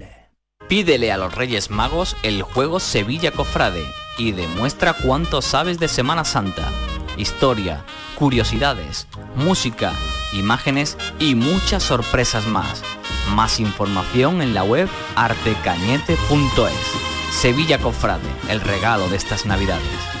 Pídele a los Reyes Magos el juego Sevilla Cofrade y demuestra cuánto sabes de Semana Santa. Historia, curiosidades, música, imágenes y muchas sorpresas más. Más información en la web artecañete.es. Sevilla Cofrade, el regalo de estas navidades.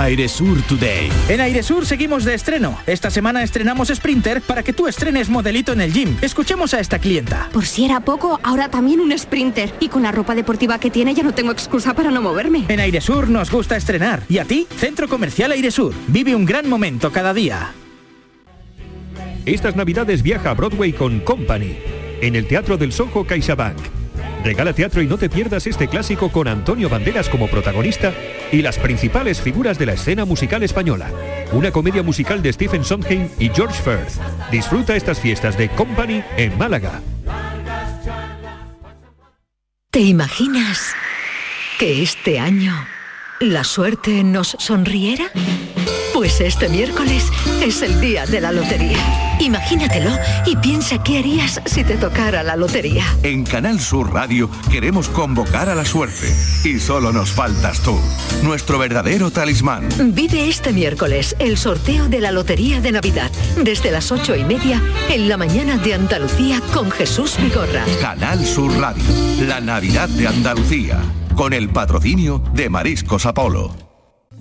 Airesur Today. En Airesur seguimos de estreno. Esta semana estrenamos Sprinter para que tú estrenes modelito en el gym. Escuchemos a esta clienta. Por si era poco, ahora también un sprinter. Y con la ropa deportiva que tiene ya no tengo excusa para no moverme. En Airesur nos gusta estrenar. ¿Y a ti? Centro Comercial Airesur. Vive un gran momento cada día. Estas navidades viaja a Broadway con Company, en el Teatro del Soho CaixaBank. Regala teatro y no te pierdas este clásico con Antonio Banderas como protagonista y las principales figuras de la escena musical española. Una comedia musical de Stephen Sondheim y George Firth. Disfruta estas fiestas de Company en Málaga. ¿Te imaginas que este año la suerte nos sonriera? Pues este miércoles es el día de la lotería. Imagínatelo y piensa qué harías si te tocara la lotería. En Canal Sur Radio queremos convocar a la suerte. Y solo nos faltas tú, nuestro verdadero talismán. Vive este miércoles el sorteo de la Lotería de Navidad desde las ocho y media en la mañana de Andalucía con Jesús Vigorra. Canal Sur Radio, la Navidad de Andalucía, con el patrocinio de Mariscos Apolo.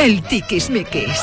El Tiquismiquis.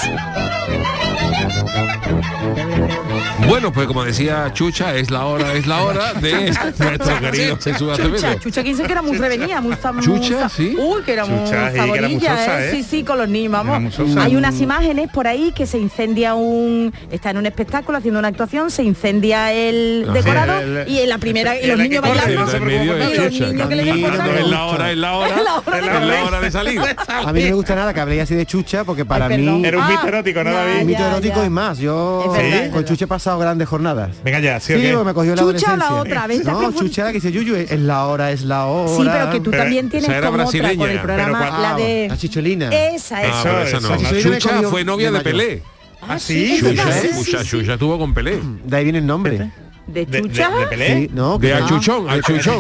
Bueno, pues como decía Chucha, es la hora, es la hora de *laughs* nuestro querido Jesús Acevedo. Chucha, Chucha quien se que era muy revenida, muy fam- Chucha, sí. Uy, que era muy Chucha, sí, que era muy favorilla, sosa, ¿eh? ¿eh? Sí, sí, con los niños, vamos. Hay unas imágenes por ahí que se incendia un... Está en un espectáculo haciendo una actuación, se incendia el Ajá. decorado El- y en la primera, y los el niños que bailando. se preocupe, y los niños que le es la hora, es la hora, *laughs* Es la hora es de la hora de salir. *laughs* A mí no me gusta nada que habléis así de chucha porque para mí Era un mito erótico, ¿no, David? Un mito no ya. y más. Yo Es verdad, es con Chuche he pasado grandes jornadas. Venga ya, ¿sí, Sí, me cogió la ¿Chucha la otra? A No. Chucha la que dice Yuyu, es la hora, es la hora. Sí, pero que tú Pero también tienes como otra con el programa, Pero la de... La chicholina. Esa, Ah, esa. pero esa no. Eso. Chucha fue novia de de Pelé. Ah, sí, es Chucha, sí, Chucha, sí, Chucha estuvo con Pelé. De ahí viene el nombre. ¿De ¿De, de, chucha? de Pelé? Sí, no, De achuchón, *laughs* achuchón.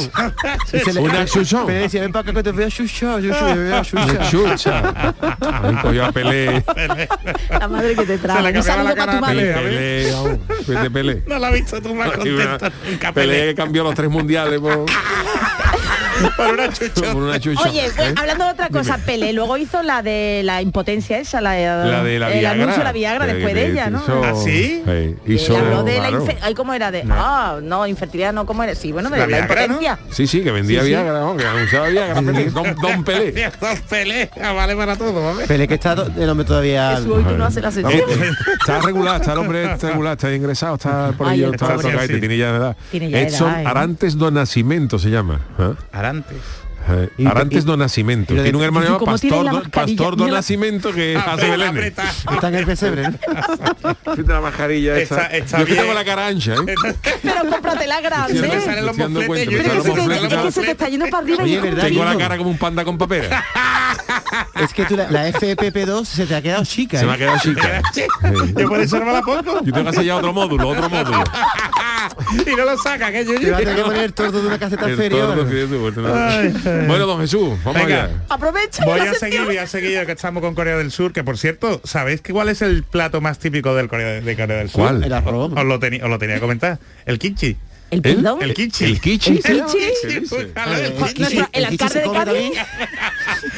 Y se le- Una chuchón. Pero decía, ven para acá que te vea chucha, yo soy, vea chucha. Chucha. Cogió a Pelé. La madre que te Se trae. le Un cambiaba saludo la para tu cara a madre. Pelé. Pelé, de Pelé. No la has visto tú más nunca Pelé Pelé. que cambió los tres mundiales *laughs* por, *laughs* Por una chucha. por una chucha. Oye, ¿eh? hablando de otra cosa, Pelé luego hizo la de la impotencia esa, la, La de la el Viagra. anuncio de la Viagra después de ella, ¿no? hizo- ¿Ah, sí? Habló de claro. la ¿cómo era? De, ah, no, infertilidad no, ¿cómo era? Sí, bueno, de La la, Viagra, ¿no? impotencia. Sí, sí, que vendía Sí, sí. Viagra, ¿no? que anunciaba Viagra, *laughs* Pelé, Don, Don Pelé. Dos Pelé, ah, vale para todo, ¿vale? Pelé que está el hombre todavía... Jesús, hoy tú no haces la sesión. Está regular, está el hombre está *laughs* regular, está ingresado, está por ello, el está Sí. tiene ya edad. Edson edad, ¿eh? Arantes do Nascimento se llama. ¿eh? Arantes. Eh, Y- Arantes y- do Nascimento. y lo de- Tiene un hermano ¿Y llamado Pastor, la? Pastor do Mira la- Nascimento que hace Belén. Está en el pesebre. Fíjate la mascarilla esa. está Yo que bien. tengo la cara ancha, ¿eh? Pero cómpratela grande. Te salen los Estoy dando mofletes, cuenta, yo me Pero salen que los se te- que se te está yendo para arriba. Tengo la cara como un panda con papera. *laughs* Es que tú la, la FPP2 se te ha quedado chica. Se me ha ¿eh? quedado chica. Yo por eso no me la pongo. Yo tengo que hacer ya otro módulo, otro módulo. *laughs* y no lo saca, que yo Te vas a tener que poner el tordo de una caseta El Bueno, don Jesús, vamos Venga. allá. Aprovecha Voy a seguir, voy a seguir ya que estamos con Corea del Sur, que por cierto, ¿sabéis que cuál es el plato más típico del Corea, de Corea del Sur? ¿Cuál? El arroz. Os lo, tenía, os lo tenía que comentar. El kimchi. ¿El perdón? El kimchi. ¿El kichi? ¿El el El kichi- el el kichi alcalde se de come Cádiz. también.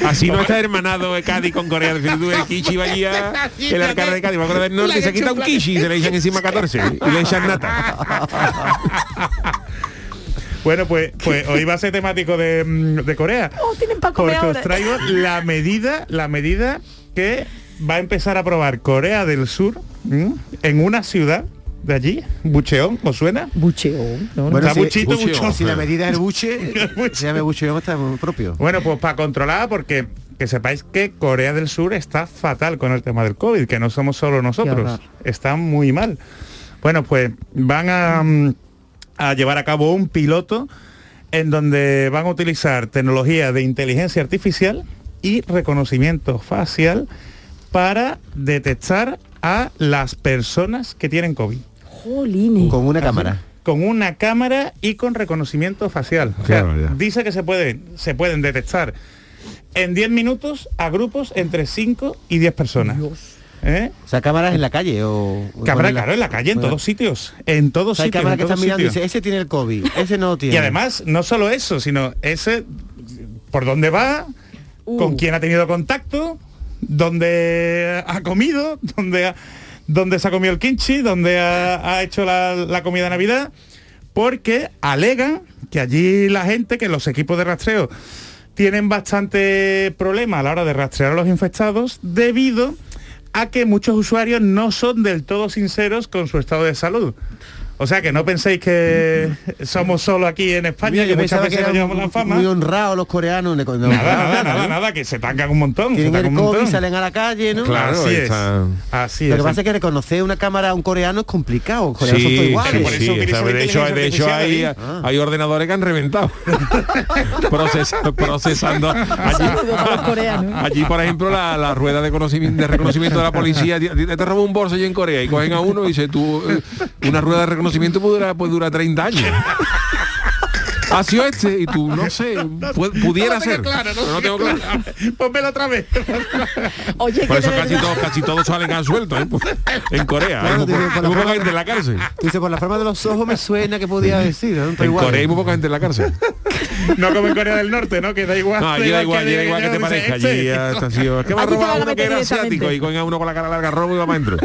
Así no está *laughs* hermanado de Cádiz con Corea del Sur. El kichi va allí a- *laughs* el alcalde de Cádiz, va a Corea del Norte, se quita un kichi y se le echan encima 14 y le echan nata. *laughs* Bueno, pues, pues hoy va a ser temático de, mm, de Corea. Oh, tienen para comer Porque os traigo la medida, la medida que va a empezar a probar Corea del Sur ¿m? en una ciudad de allí, Bucheon, ¿os suena? Bucheón. ¿no? Bueno, si, buchito, la medida es el buche, *laughs* se llama buche, está muy propio. Bueno, pues para controlar, porque que sepáis que Corea del Sur está fatal con el tema del COVID, que no somos solo nosotros, está muy mal. Bueno, pues van a, mm, a llevar a cabo un piloto en donde van a utilizar tecnología de inteligencia artificial y reconocimiento facial para detectar a las personas que tienen COVID Jolines. Con una cámara. con una cámara y con reconocimiento facial. O sea, dice que se pueden, se pueden detectar en 10 minutos a grupos entre 5 y 10 personas. ¿Eh? O sea, cámaras en la calle o... Cámara, o claro, en la calle, en Bueno. todos sitios. En todos O sea, hay sitios. cámaras que están mirando y sitios. dice, ese tiene el COVID, ese no tiene. Y además, no solo eso, sino ese por dónde va, Uh. con quién ha tenido contacto, dónde ha comido, dónde, ha- dónde se ha comido el kimchi, dónde ha, ha hecho la, la comida de Navidad, porque alegan que allí la gente, que los equipos de rastreo tienen bastante problema a la hora de rastrear a los infectados debido a que muchos usuarios no son del todo sinceros con su estado de salud. O sea, que no penséis que somos solo aquí en España, Mira, que muchas veces que llevamos la fama. muy honrados los coreanos. Nada, nada, nada, ¿no? nada, que se tancan un montón. se Tienen tancan el un COVID, montón. salen a la calle, ¿no? Claro, Así es. Así Lo que pasa es que reconocer una cámara a un coreano es complicado. Los coreanos son todos Sí, iguales. sí, por eso sí, de hecho, de hecho hay, ahí. hay ordenadores que han reventado. *laughs* Procesa- procesando allí, allí, por ejemplo, la, la rueda de conocimiento, de reconocimiento de la policía, te, roba un bolso allí en Corea y cogen a uno y dice tú, eh, una rueda de reconocimiento puede durar, puede durar 30 años. *laughs* Ha sido este y tú, no sé, pu- pudiera No ser. claro, pero no tengo claro. *laughs* Pónmelo otra vez. Oye, Por eso casi todos, casi todos salen a suelto ¿eh? en Corea. Claro, hay muy, muy poca gente en la cárcel. Dice, por la forma de los ojos me suena que podía decir. ¿no? En igual. Corea hay muy poca gente en la cárcel. No como en Corea del Norte, ¿no? Que da igual. No, allí da igual, allí da igual que te parezca. Allí está. Es que va a robar uno que era asiático y cogen a uno con la cara larga robo y va para adentro.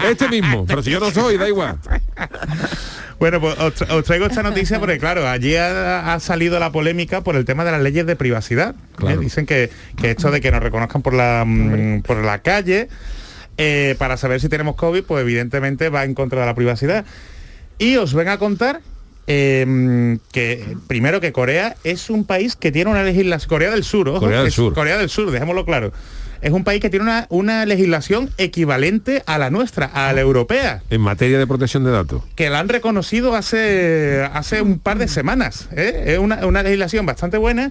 *laughs* este mismo, pero si yo no soy, da igual. Bueno, pues os, tra- os traigo esta noticia porque, claro, allí ha, ha salido la polémica por el tema de las leyes de privacidad. ¿eh? Dicen que, que esto de que nos reconozcan por la, mm, por la calle eh, para saber si tenemos COVID, pues evidentemente va en contra de la privacidad. Y os ven a contar eh, que primero que Corea es un país que tiene una legislación, Corea del Sur, ojo, Corea del Sur. Corea del Sur, dejémoslo claro. Es un país que tiene una, una legislación equivalente a la nuestra, a la europea En materia de protección de datos. que la han reconocido hace, hace un par de semanas. ¿eh? Es una, una legislación bastante buena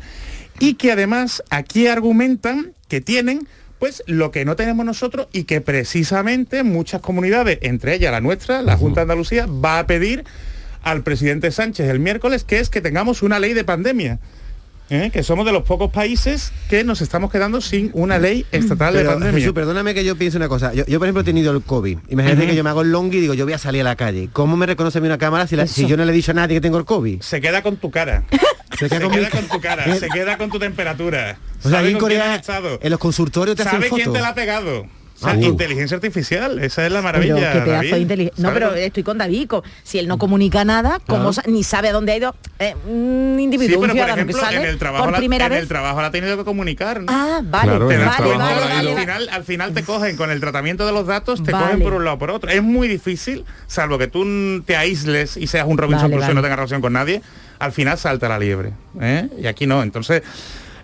y que además aquí argumentan que tienen pues lo que no tenemos nosotros y que precisamente muchas comunidades, entre ellas la nuestra, la Junta de Andalucía, va a pedir al presidente Sánchez el miércoles, que es que tengamos una ley de pandemia. ¿eh? Que somos de los pocos países que nos estamos quedando sin una ley estatal de pandemia. Jesús, perdóname que yo piense una cosa. Yo, yo, por ejemplo, he tenido el COVID. Imagínate Ujú. que yo me hago el long y digo, yo voy a salir a la calle. ¿Cómo me reconoce a mí una cámara si, la- si yo no le he dicho a nadie que tengo el COVID? Se queda con tu cara. Se *laughs* Se queda con mi queda con tu cara, *laughs* se queda con tu temperatura. O sea, Sabe en Corea, en los consultorios te hacen ¿Sabe quién te la ha pegado? Sea, uh. inteligencia artificial, esa es la maravilla. Pero qué pedazo David. de inteligencia. No, pero estoy con Davico. Si él no comunica nada, ¿cómo Claro. sa- ni sabe a dónde ha ido eh, un Sí, individuo, pero un por ejemplo, que sale en el trabajo, por la, primera en vez? el trabajo la ha tenido que comunicar. ¿no? Ah, vale, al, final, al final te cogen con el tratamiento de los datos, te Vale. cogen por un lado o por otro. Es muy difícil, salvo que tú te aísles y seas un Robinson Vale, Crusoe y no tengas relación con nadie, al final salta la liebre. ¿eh? Y aquí no. Entonces,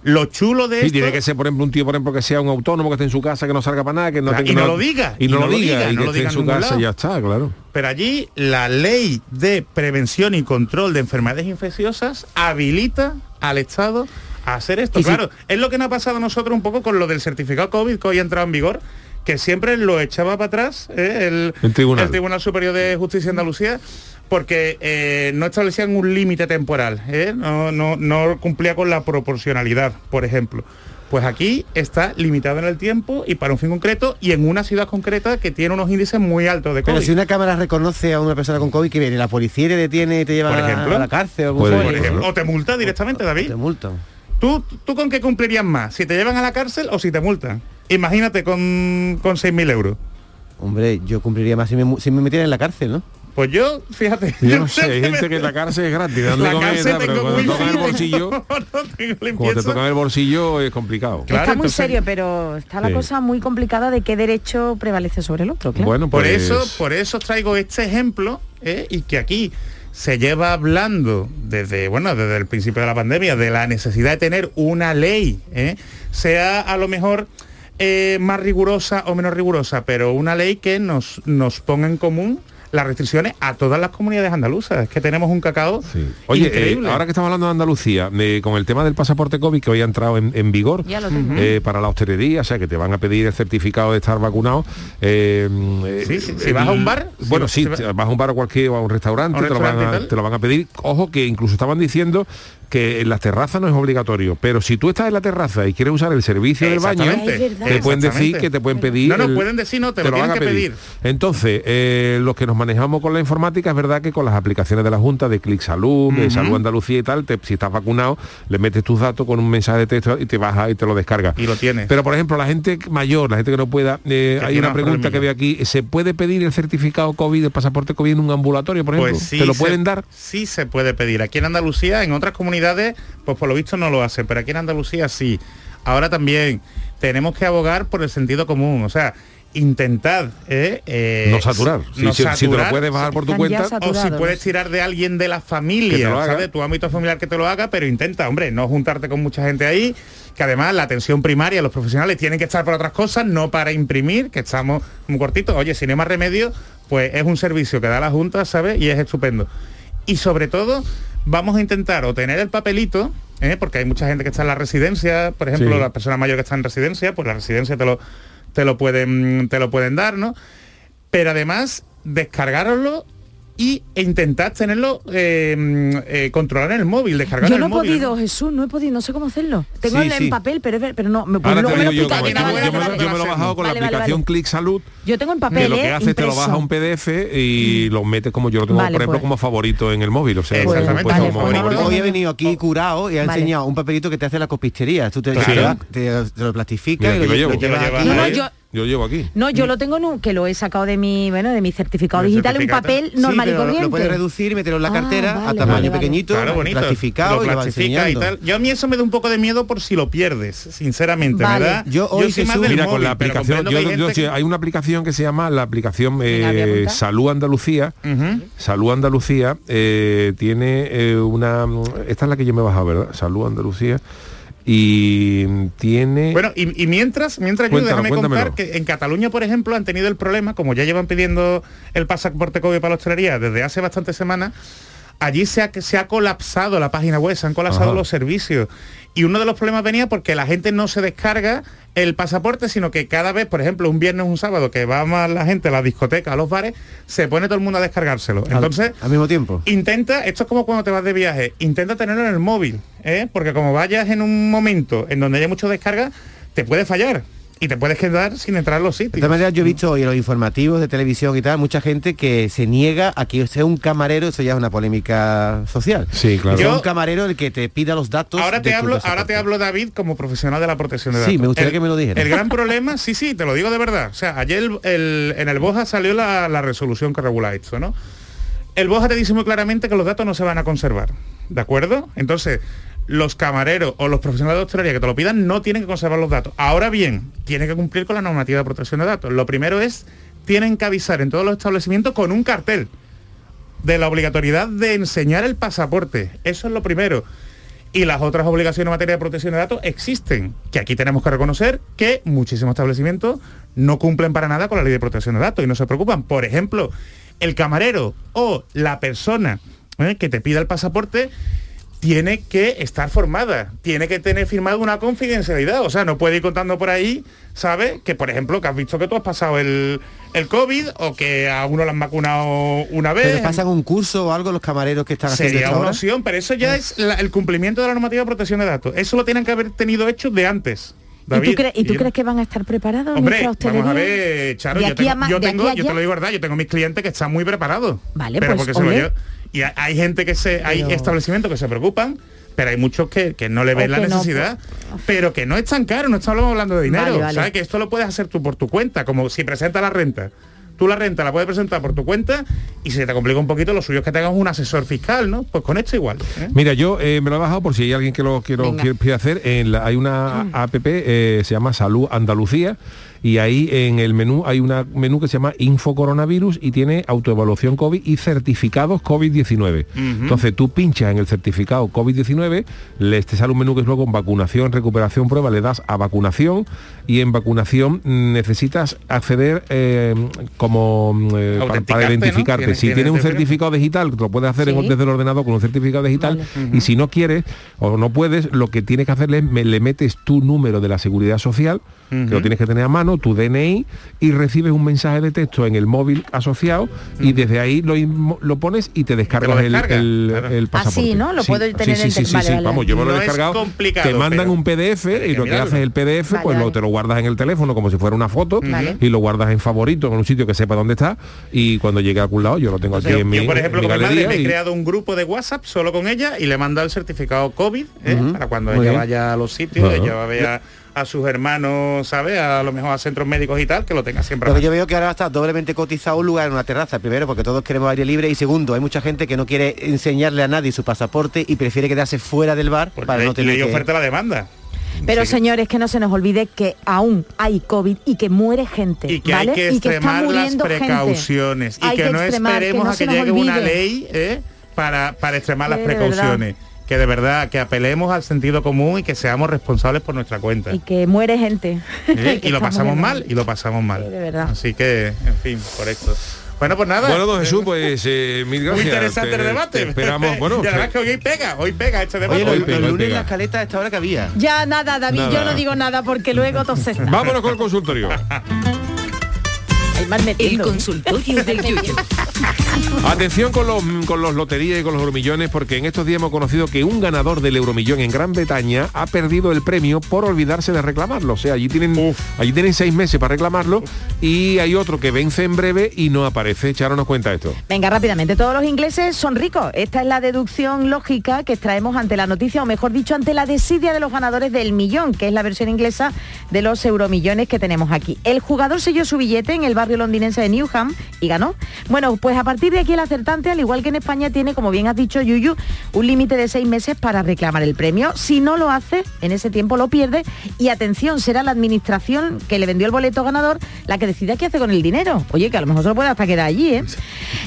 lo chulo de Sí, esto... tiene que ser, por ejemplo, un tío, por ejemplo, que sea un autónomo que esté en su casa, que no salga para nada, que no Claro, tenga- y no lo diga, Y no, lo diga, y no que lo esté diga en su casa y ya está, claro. Pero allí la ley de prevención y control de enfermedades infecciosas habilita al Estado a hacer esto. Y si- Claro, es lo que nos ha pasado a nosotros un poco con lo del certificado COVID que hoy ha entrado en vigor, que siempre lo echaba para atrás ¿eh? el, El tribunal. el Tribunal Superior de Justicia de Andalucía porque eh, no establecían un límite temporal, ¿eh? no, no, no cumplía con la proporcionalidad, por ejemplo. Pues aquí está limitado en el tiempo y para un fin concreto y en una ciudad concreta que tiene unos índices muy altos de COVID. Pero si una cámara reconoce a una persona con COVID que viene, la policía te detiene y te lleva ejemplo. a la cárcel o algún Puede. Por ejemplo, o te multa directamente, David. Te multan. ¿Tú, ¿Tú con qué cumplirías más? ¿Si te llevan a la cárcel o si te multan? Imagínate con, con 6.000 euros. Hombre, yo cumpliría más si me, si me metieran en la cárcel, ¿no? Pues yo, fíjate. Yo no *laughs* sé, hay gente que la cárcel es gratis, dando La cárcel tal, pero tengo cuando tocan el bolsillo, *laughs* no tengo cuando te tocan el bolsillo es complicado. Claro, está muy entonces- serio, pero está la Sí. cosa muy complicada de qué derecho prevalece sobre el otro, claro. Bueno, Por pues, eso, por eso traigo este ejemplo ¿eh? y que aquí se lleva hablando desde bueno desde el principio de la pandemia de la necesidad de tener una ley, ¿eh? sea a lo mejor eh, más rigurosa o menos rigurosa, pero una ley que nos nos ponga en común las restricciones a todas las comunidades andaluzas. Es que tenemos un cacao Oye, eh, increíble. ahora que estamos hablando de Andalucía, con el tema del pasaporte COVID que hoy ha entrado en, en vigor Ya lo tengo. eh, para la hostelería, o sea, que te van a pedir el certificado de estar vacunado. eh, Sí, sí, si vas a un bar, Bueno, si sí, vas- te vas a un bar o cualquier o a un restaurante, A un te, lo van a, te lo van a pedir. Ojo que incluso estaban diciendo que en las terrazas no es obligatorio, pero si tú estás en la terraza y quieres usar el servicio del baño, te pueden decir que te pueden pedir. No, no, el- pueden decir no, te, lo, van tienen que pedir. entonces, eh, los que nos manejamos con la informática, es verdad que con las aplicaciones de la Junta, de Clic Salud, de. Salud Andalucía y tal, te- si estás vacunado, le metes tus datos con un mensaje de texto y te baja y te lo descarga. Y lo tienes. Pero, por ejemplo, la gente mayor, la gente que no pueda, eh, hay una pregunta que veo aquí, ¿se puede pedir el certificado COVID, el pasaporte COVID en un ambulatorio, por ejemplo? Pues sí, ¿Te lo se- pueden dar? Sí se puede pedir. Aquí en Andalucía, en otras comunidades, pues por lo visto no lo hacen, pero aquí en Andalucía sí. Ahora también tenemos que abogar por el sentido común, o sea, intentad eh, eh, No saturar. Si- no si- si te lo saturar, puedes bajar por tu cuenta, o si puedes tirar de alguien de la Que te familia, lo haga. ¿sabes? Tu ámbito familiar que te lo haga, pero intenta, hombre, no juntarte con mucha gente ahí, que además la atención primaria, los profesionales tienen que estar para otras cosas, no para imprimir, que estamos muy cortitos. Oye, si no hay más remedio, pues es un servicio que da la Junta, ¿sabes? Y es estupendo. Y sobre todo, vamos a intentar obtener el papelito, ¿eh? porque hay mucha gente que está en la residencia, por ejemplo, Sí. las personas mayores que están en residencia, pues la residencia te lo, te lo pueden, te lo pueden dar, ¿no? pero además descargarlo y e intentar tenerlo eh, mm, eh, controlar en el móvil, descargar Yo no el he móvil. podido, Jesús, no he podido, no sé cómo hacerlo. Tengo Sí, el sí. en papel, pero, pero no, me, Ahora luego me lo yo, yo, yo me, lo- yo me lo he bajado con Vale, la aplicación vale. Click Salud. Yo tengo en que papel, lo que ¿eh? hace te lo baja un PDF y lo metes como yo lo tengo, Vale, por ejemplo, pues. como favorito en el móvil. O sea, Pues, he puesto vale, como pues, favorito. no Hoy he venido aquí curado y ha Vale. enseñado un papelito que te hace la copistería. Tú te, lo plastifica Mira, y Lo llevas aquí. Yo, Yo llevo aquí. No, yo lo tengo en un, que lo he sacado de mi, bueno, de mi certificado ¿El digital, un certificado? papel Sí, normal y lo- corriente. Lo puedes reducir y meterlo en la Ah, cartera vale, a tamaño vale, vale. pequeñito, Claro, bonito. plastificado lo y plastifica tal. Yo a mí eso me da un poco de miedo por si lo pierdes, sinceramente, Vale. ¿verdad? Yo hoy, soy más del Mira, con móvil, la pero aplicación, yo, hay yo una aplicación que se llama la aplicación eh. Salud Andalucía. Salud Andalucía eh, tiene eh, una... Esta es la que yo me he bajado, ¿verdad? Salud Andalucía. Y tiene... Bueno, y, y mientras, mientras yo déjame cuéntamelo. contar que en Cataluña, por ejemplo, han tenido el problema, como ya llevan pidiendo el pasaporte COVID para la hostelería desde hace bastantes semanas, allí se ha, se ha colapsado la página web, se han colapsado Ajá. los servicios. Y uno de los problemas venía porque la gente no se descarga el pasaporte, sino que cada vez, por ejemplo, un viernes o un sábado que va más la gente a la discoteca, a los bares, se pone todo el mundo a descargárselo. Entonces, al mismo tiempo. Intenta, esto es como cuando te vas de viaje, intenta tenerlo en el móvil, ¿eh? porque como vayas en un momento en donde haya mucho descarga, te puede fallar y te puedes quedar sin entrar a los De sitios. todas maneras, yo he visto hoy en los informativos de televisión y tal, mucha gente que se niega a que sea un camarero, eso ya es una polémica social. Sí, claro. Yo- un camarero el que te pida los datos. Ahora de te hablo, ahora te hablo David como profesional de la protección de Sí, datos. me gustaría El- que me lo dijera. El gran *laughs* problema, sí, sí, te lo digo de verdad. O sea, ayer el- el- en el Boja salió la, la resolución que regula esto, ¿no? El Boja te dice muy claramente que los datos no se van a conservar, ¿de acuerdo? Entonces, los camareros o los profesionales de hostelería que te lo pidan no tienen que conservar los datos. Ahora bien, tienen que cumplir con la normativa de protección de datos. Lo primero es, tienen que avisar en todos los establecimientos con un cartel de la obligatoriedad de enseñar el pasaporte. Eso es lo primero. Y las otras obligaciones en materia de protección de datos existen, que aquí tenemos que reconocer que muchísimos establecimientos no cumplen para nada con la ley de protección de datos y no se preocupan. Por ejemplo, el camarero o la persona ¿eh? que te pida el pasaporte tiene que estar formada, tiene que tener firmado una confidencialidad, o sea, no puede ir contando por ahí, ¿sabes? Que por ejemplo, que has visto que tú has pasado el, el COVID o que a uno lo han vacunado una vez. Pero pasan un curso o algo los camareros que están haciendo Sería una opción, pero eso ya es la- el cumplimiento de la normativa de protección de datos. Eso lo tienen que haber tenido hecho de antes. ¿Y David. tú, crees, ¿y tú crees que van a estar preparados Hombre, vamos a ver, Charo, yo tengo, a yo, tengo- te lo digo verdad, yo tengo mis clientes que están muy preparados. Vale, pero pues, porque se lo Y hay- hay gente que se, hay Pero- establecimientos que se preocupan, pero hay muchos que, que no le ven O la no, necesidad, pero que no es tan caro, no estamos hablando de dinero. Vale, vale. ¿Sabes? Que esto lo puedes hacer tú por tu cuenta, como si presentas la renta. Tú la renta la puedes presentar por tu cuenta y si te complica un poquito, lo suyo es que tengas un asesor fiscal, ¿no? Pues con esto igual. ¿eh? Mira, yo eh, me lo he bajado por si hay alguien que lo quiero quiere, hacer. En la- hay una app, eh, se llama Salud Andalucía, y ahí en el menú hay un menú que se llama Info Coronavirus y tiene autoevaluación COVID y certificados COVID-19. Ujú. Entonces tú pinchas en el certificado COVID-19, le te sale un menú que es luego vacunación, recuperación, prueba, le das a vacunación y en vacunación necesitas acceder eh, como mm, eh, pa- para, identificarte. Si tienes tienes un certificado digital, lo puedes hacer en- desde el ordenador con un certificado digital y si no quieres o no puedes, lo que tienes que hacerle es me- le metes tu número de la seguridad social, que lo tienes que tener a mano, tu DNI, y recibes un mensaje de texto en el móvil asociado y desde ahí lo, lo pones y te descargas el, descarga, el- claro. el pasaporte. Así, ¿no? Lo Sí, puedo sí, tener sí, en sí, sí, vale, sí, vale. vamos, yo me lo he es descargado, complicado, te mandan pero un PDF y lo que mirarlo. haces el PDF, Vale, pues lo, te lo guardas en el teléfono como si fuera una foto y lo guardas en favorito, en un sitio que sepa dónde está y cuando llegue a algún lado yo lo tengo aquí Yo, en mi, yo, por ejemplo, mi con mi madre me he y- creado un grupo de WhatsApp solo con ella y le manda el certificado COVID ¿eh? Para cuando ella vaya a los sitios, ella va a sus hermanos, ¿sabes? A lo mejor a centros médicos y tal, que lo tenga siempre. que mano. yo veo que ahora está doblemente cotizado un lugar en una terraza, primero porque todos queremos aire libre y segundo, hay mucha gente que no quiere enseñarle a nadie su pasaporte y prefiere quedarse fuera del bar para ley- no tener ley que... oferta la demanda. Pero señores, que no se nos olvide que aún hay COVID y que muere gente. Y que ¿vale? hay que y que extremar las muriendo precauciones gente. y que, no extremar, esperemos no a que llegue una ley ¿eh? para, para extremar las Sí, verdad. Que de verdad, que apelemos al sentido común y que seamos responsables por nuestra cuenta. Y que muere gente. *laughs* y lo está pasamos mal, y lo pasamos mal. de verdad. Así que, en fin, por esto. Bueno, pues nada. Bueno, don Jesús, pues eh, mil gracias. Muy interesante Te- el debate. te esperamos, *laughs* bueno, y la verdad te- es que hoy pega, hoy pega este debate. Oye, Hoy los, pega, hoy lunes pega. la escaleta a esta hora que había. Ya nada, David, Nada. yo no digo nada porque luego toses. Vámonos con el consultorio. *laughs* El consultorio del *laughs* Yuyo. Atención con los, con los loterías y con los euromillones, porque en estos días hemos conocido que un ganador del euromillón en Gran Bretaña ha perdido el premio por olvidarse de reclamarlo. O sea, allí tienen, allí tienen seis meses para reclamarlo y hay otro que vence en breve y no aparece. Charo nos cuenta esto. Venga, rápidamente, todos los ingleses son ricos. Esta es la deducción lógica que extraemos ante la noticia, o mejor dicho, ante la desidia de los ganadores del millón, que es la versión inglesa de los euromillones que tenemos aquí. El jugador selló su billete en el barrio londinense de Newham y ganó. Bueno, pues a partir de aquí el acertante, al igual que en España, tiene, como bien has dicho, Yuyu, un límite de seis meses para reclamar el premio. Si no lo hace, en ese tiempo lo pierde y atención, será la administración que le vendió el boleto ganador la que decida qué hace con el dinero. Oye, que a lo mejor se lo puede hasta quedar allí, ¿eh?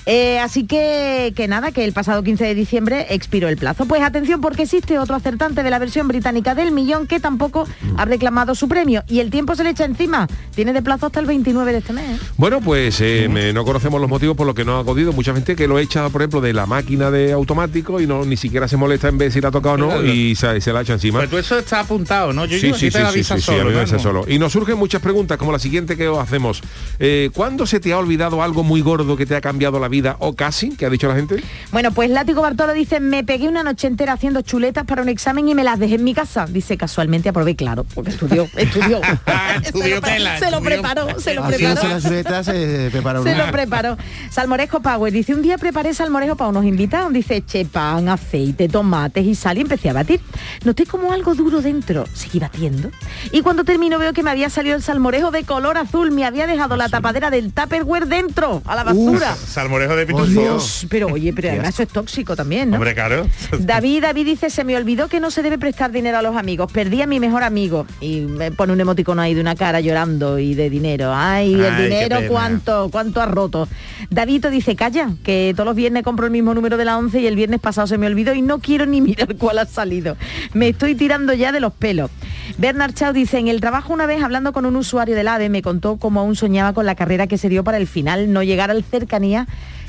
Eh, así que, que nada, que el pasado 15 de diciembre expiró el plazo. Pues atención porque existe otro acertante de la versión británica del millón que tampoco ha reclamado su premio y el tiempo se le echa encima. Tiene de plazo hasta el 29 de este mes. ¿eh? Bueno, pues eh, me- no conocemos los motivos por los que no ha acudido. Mucha gente que lo echa, por ejemplo, de la máquina de automático y no ni siquiera se molesta en ver si la ha tocado o no Claro. y se, se la echa encima. Pero tú eso está apuntado, ¿no? Yo Sí, yo sí, sí, sí, a solo, mí me avisa ¿no? solo. Y nos surgen muchas preguntas, como la siguiente que os hacemos. Eh, ¿Cuándo se te ha olvidado algo muy gordo que te ha cambiado la vida o casi, que ha dicho la gente? Bueno, pues Látigo Bartolo dice, me pegué una noche entera haciendo chuletas para un examen y me las dejé en mi casa. Dice, casualmente aprobé, claro, porque estudió, estudió. *laughs* Estudió tela, *laughs* se lo preparó, se lo preparó. Se prepara Se una. lo preparó. Salmorejo Power dice, un día preparé salmorejo para unos invitados. Dice, eché pan, aceite, tomates y sal y empecé a batir. Noté como algo duro dentro. Seguí batiendo. Y cuando termino veo que me había salido el salmorejo de color azul. Me había dejado la tapadera del Tupperware dentro, a la basura. Uf, salmorejo de Oh, pitufo. Dios, pero oye, pero además eso es tóxico también, ¿no? Hombre, claro. David, David dice, se me olvidó que no se debe prestar dinero a los amigos. Perdí a mi mejor amigo. Y me pone un emoticono ahí de una cara llorando y de dinero. Ay, el Ay, qué dinero, pena. cuánto, cuánto ha roto. David dice, calla, que todos los viernes compro el mismo número de la 11 y el viernes pasado se me olvidó y no quiero ni *laughs* mirar cuál ha salido. Me estoy tirando ya de los pelos. Bernard Chao dice, en el trabajo una vez hablando con un usuario del AVE me contó cómo aún soñaba con la carrera que se dio para el final no llegar al cercanía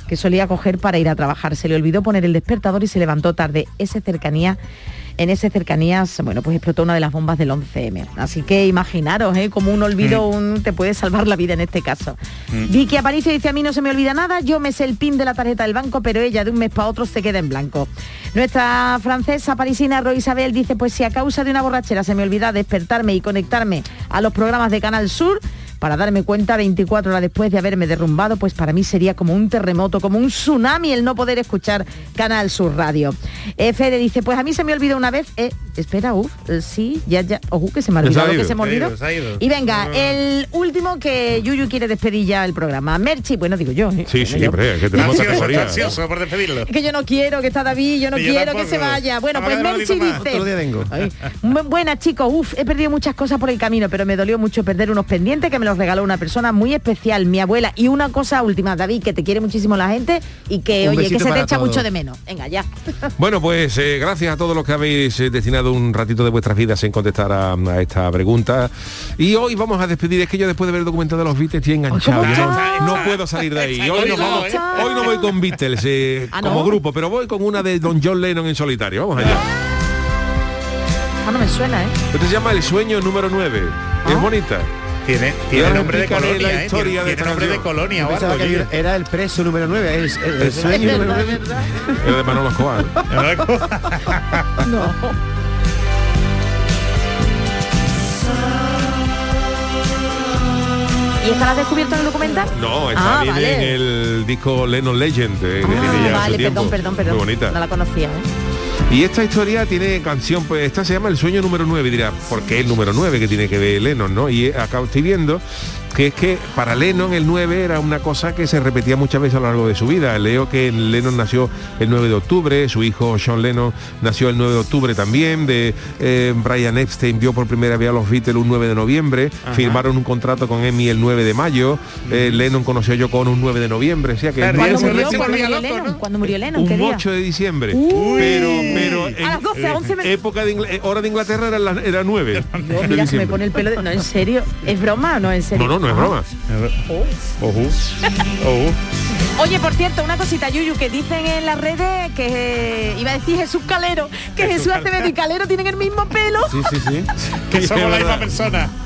que solía coger para ir a trabajar. Se le olvidó poner el despertador y se levantó tarde. Ese cercanía, en ese cercanías, bueno, pues explotó una de las bombas del 11M. Así que imaginaros, ¿eh? como un olvido un- te puede salvar la vida en este caso. Mm. Vicky Aparicio dice, a mí no se me olvida nada, yo me sé el pin de la tarjeta del banco, pero ella de un mes para otro se queda en blanco. Nuestra francesa parisina Roy Isabel dice, pues si a causa de una borrachera se me olvida despertarme y conectarme a los programas de Canal Sur, para darme cuenta 24 horas después de haberme derrumbado, pues para mí sería como un terremoto, como un tsunami el no poder escuchar Canal Sur Radio. Eh, Fede dice, pues a mí se me olvidó una vez, eh, espera, uff, eh, sí, ya, ya, ojo, que se me ha olvidado que se me olvidó. ido, se ha ido. Y venga, el último que Yuyu quiere despedir ya el programa. Merchi, bueno, digo yo. ¿eh? Sí, sí, yo. hombre, que tenemos Ansioso, categoría. ansioso por despedirlo. Que yo no quiero, que está David, yo no yo quiero que se vaya. Bueno, pues Merchi dice... Otro día vengo. Ay, mu- buena chicos, uf, he perdido muchas cosas por el camino, pero me dolió mucho perder unos pendientes que me los regaló una persona muy especial, mi abuela. Y una cosa última, David, que te quiere muchísimo la gente y que, Un oye, que se te echa todos. mucho de menos. Venga, ya. *laughs* Bueno, pues eh, gracias a todos los que habéis eh, destinado un ratito de vuestras vidas en contestar a, a esta pregunta. Y hoy vamos a despedir, es que yo después de ver el documental de los Beatles estoy enganchado. ¿Cómo Yo no, puedo salir de ahí. Hoy no, vamos- hoy no voy con Beatles eh, ¿Ah, como grupo, pero voy con una de Don John Lennon en solitario. Vamos allá. Ah, no me suena, ¿eh? Esto se llama El sueño número 9. Ah. Es bonita. Tiene, tiene nombre de colonia, la ¿eh? historia Tiene, de tiene nombre de colonia o algo. era el preso número 9, el, el- el sueño Es número verdad, 9. es verdad. Es de Manolo Escobar. *laughs* No. ¿Y esta la has descubierto en el documental? No, está Ah, bien vale. en el disco Lennon Legend. eh, que Ah, tiene ya su vale, perdón, perdón, perdón. Muy bonita. No la conocía, ¿eh? Y esta historia tiene canción, pues esta se llama El sueño número 9, dirá, ¿por qué el número 9 que tiene que ver Lennon, no? Y acá estoy viendo que es que para Lennon el 9 era una cosa que se repetía muchas veces a lo largo de su vida. Leo que Lennon nació el 9 de octubre, su hijo Sean Lennon nació el 9 de octubre también, de eh, Brian Epstein vio por primera vez a los Beatles un 9 de noviembre, Ajá. firmaron un contrato con Emmy el 9 de mayo, eh, Lennon conoció a Yoko Ono un 9 de noviembre, o sea que... Claro, el y ¿Cuándo eso murió, murió loco, Lennon? ¿no? ¿Cuándo murió Lennon? ¿Qué un día? 8 de diciembre. Uy. pero, pero en A las 12, a 11 me- época de Ingl- eh, hora de Inglaterra era, la- era 9. No, de mira, se me pone el pelo de... No, en serio. ¿Es broma o no en serio? No, no, Nuk e provoj. Oh. Oh. Ohu. Oye, por cierto, una cosita, Yuyu, que dicen en las redes que iba a decir Jesús Calero, que Jesús Jesús Acevedo y Calero tienen el mismo pelo. Sí, sí, sí. *laughs* Que somos la misma persona. *laughs*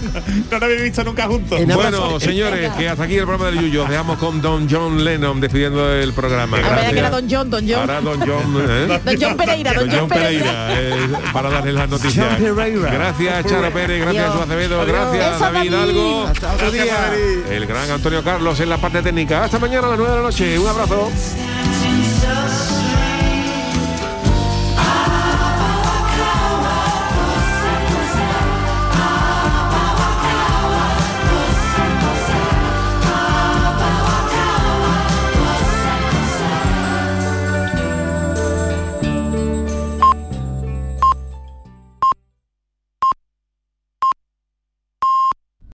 No nos habéis visto nunca juntos. Bueno, señores, que hasta aquí el programa del Yuyo. Os Dejamos con Don John Lennon despidiendo el programa. Ah, verdad que era. Don John, Don John. Ahora Don John, *laughs* ¿eh? Don John Pereira, Don, Don John Pereira, eh, para darles las noticias. John Pereira. Gracias, Charo Pérez, gracias. Jesús Acevedo, Adiós. gracias, Eso, David David. Algo. Hasta otro Gracias, día. David. El gran Antonio Carlos en la parte técnica. Hasta mañana a las 9 de la noche. Un abrazo.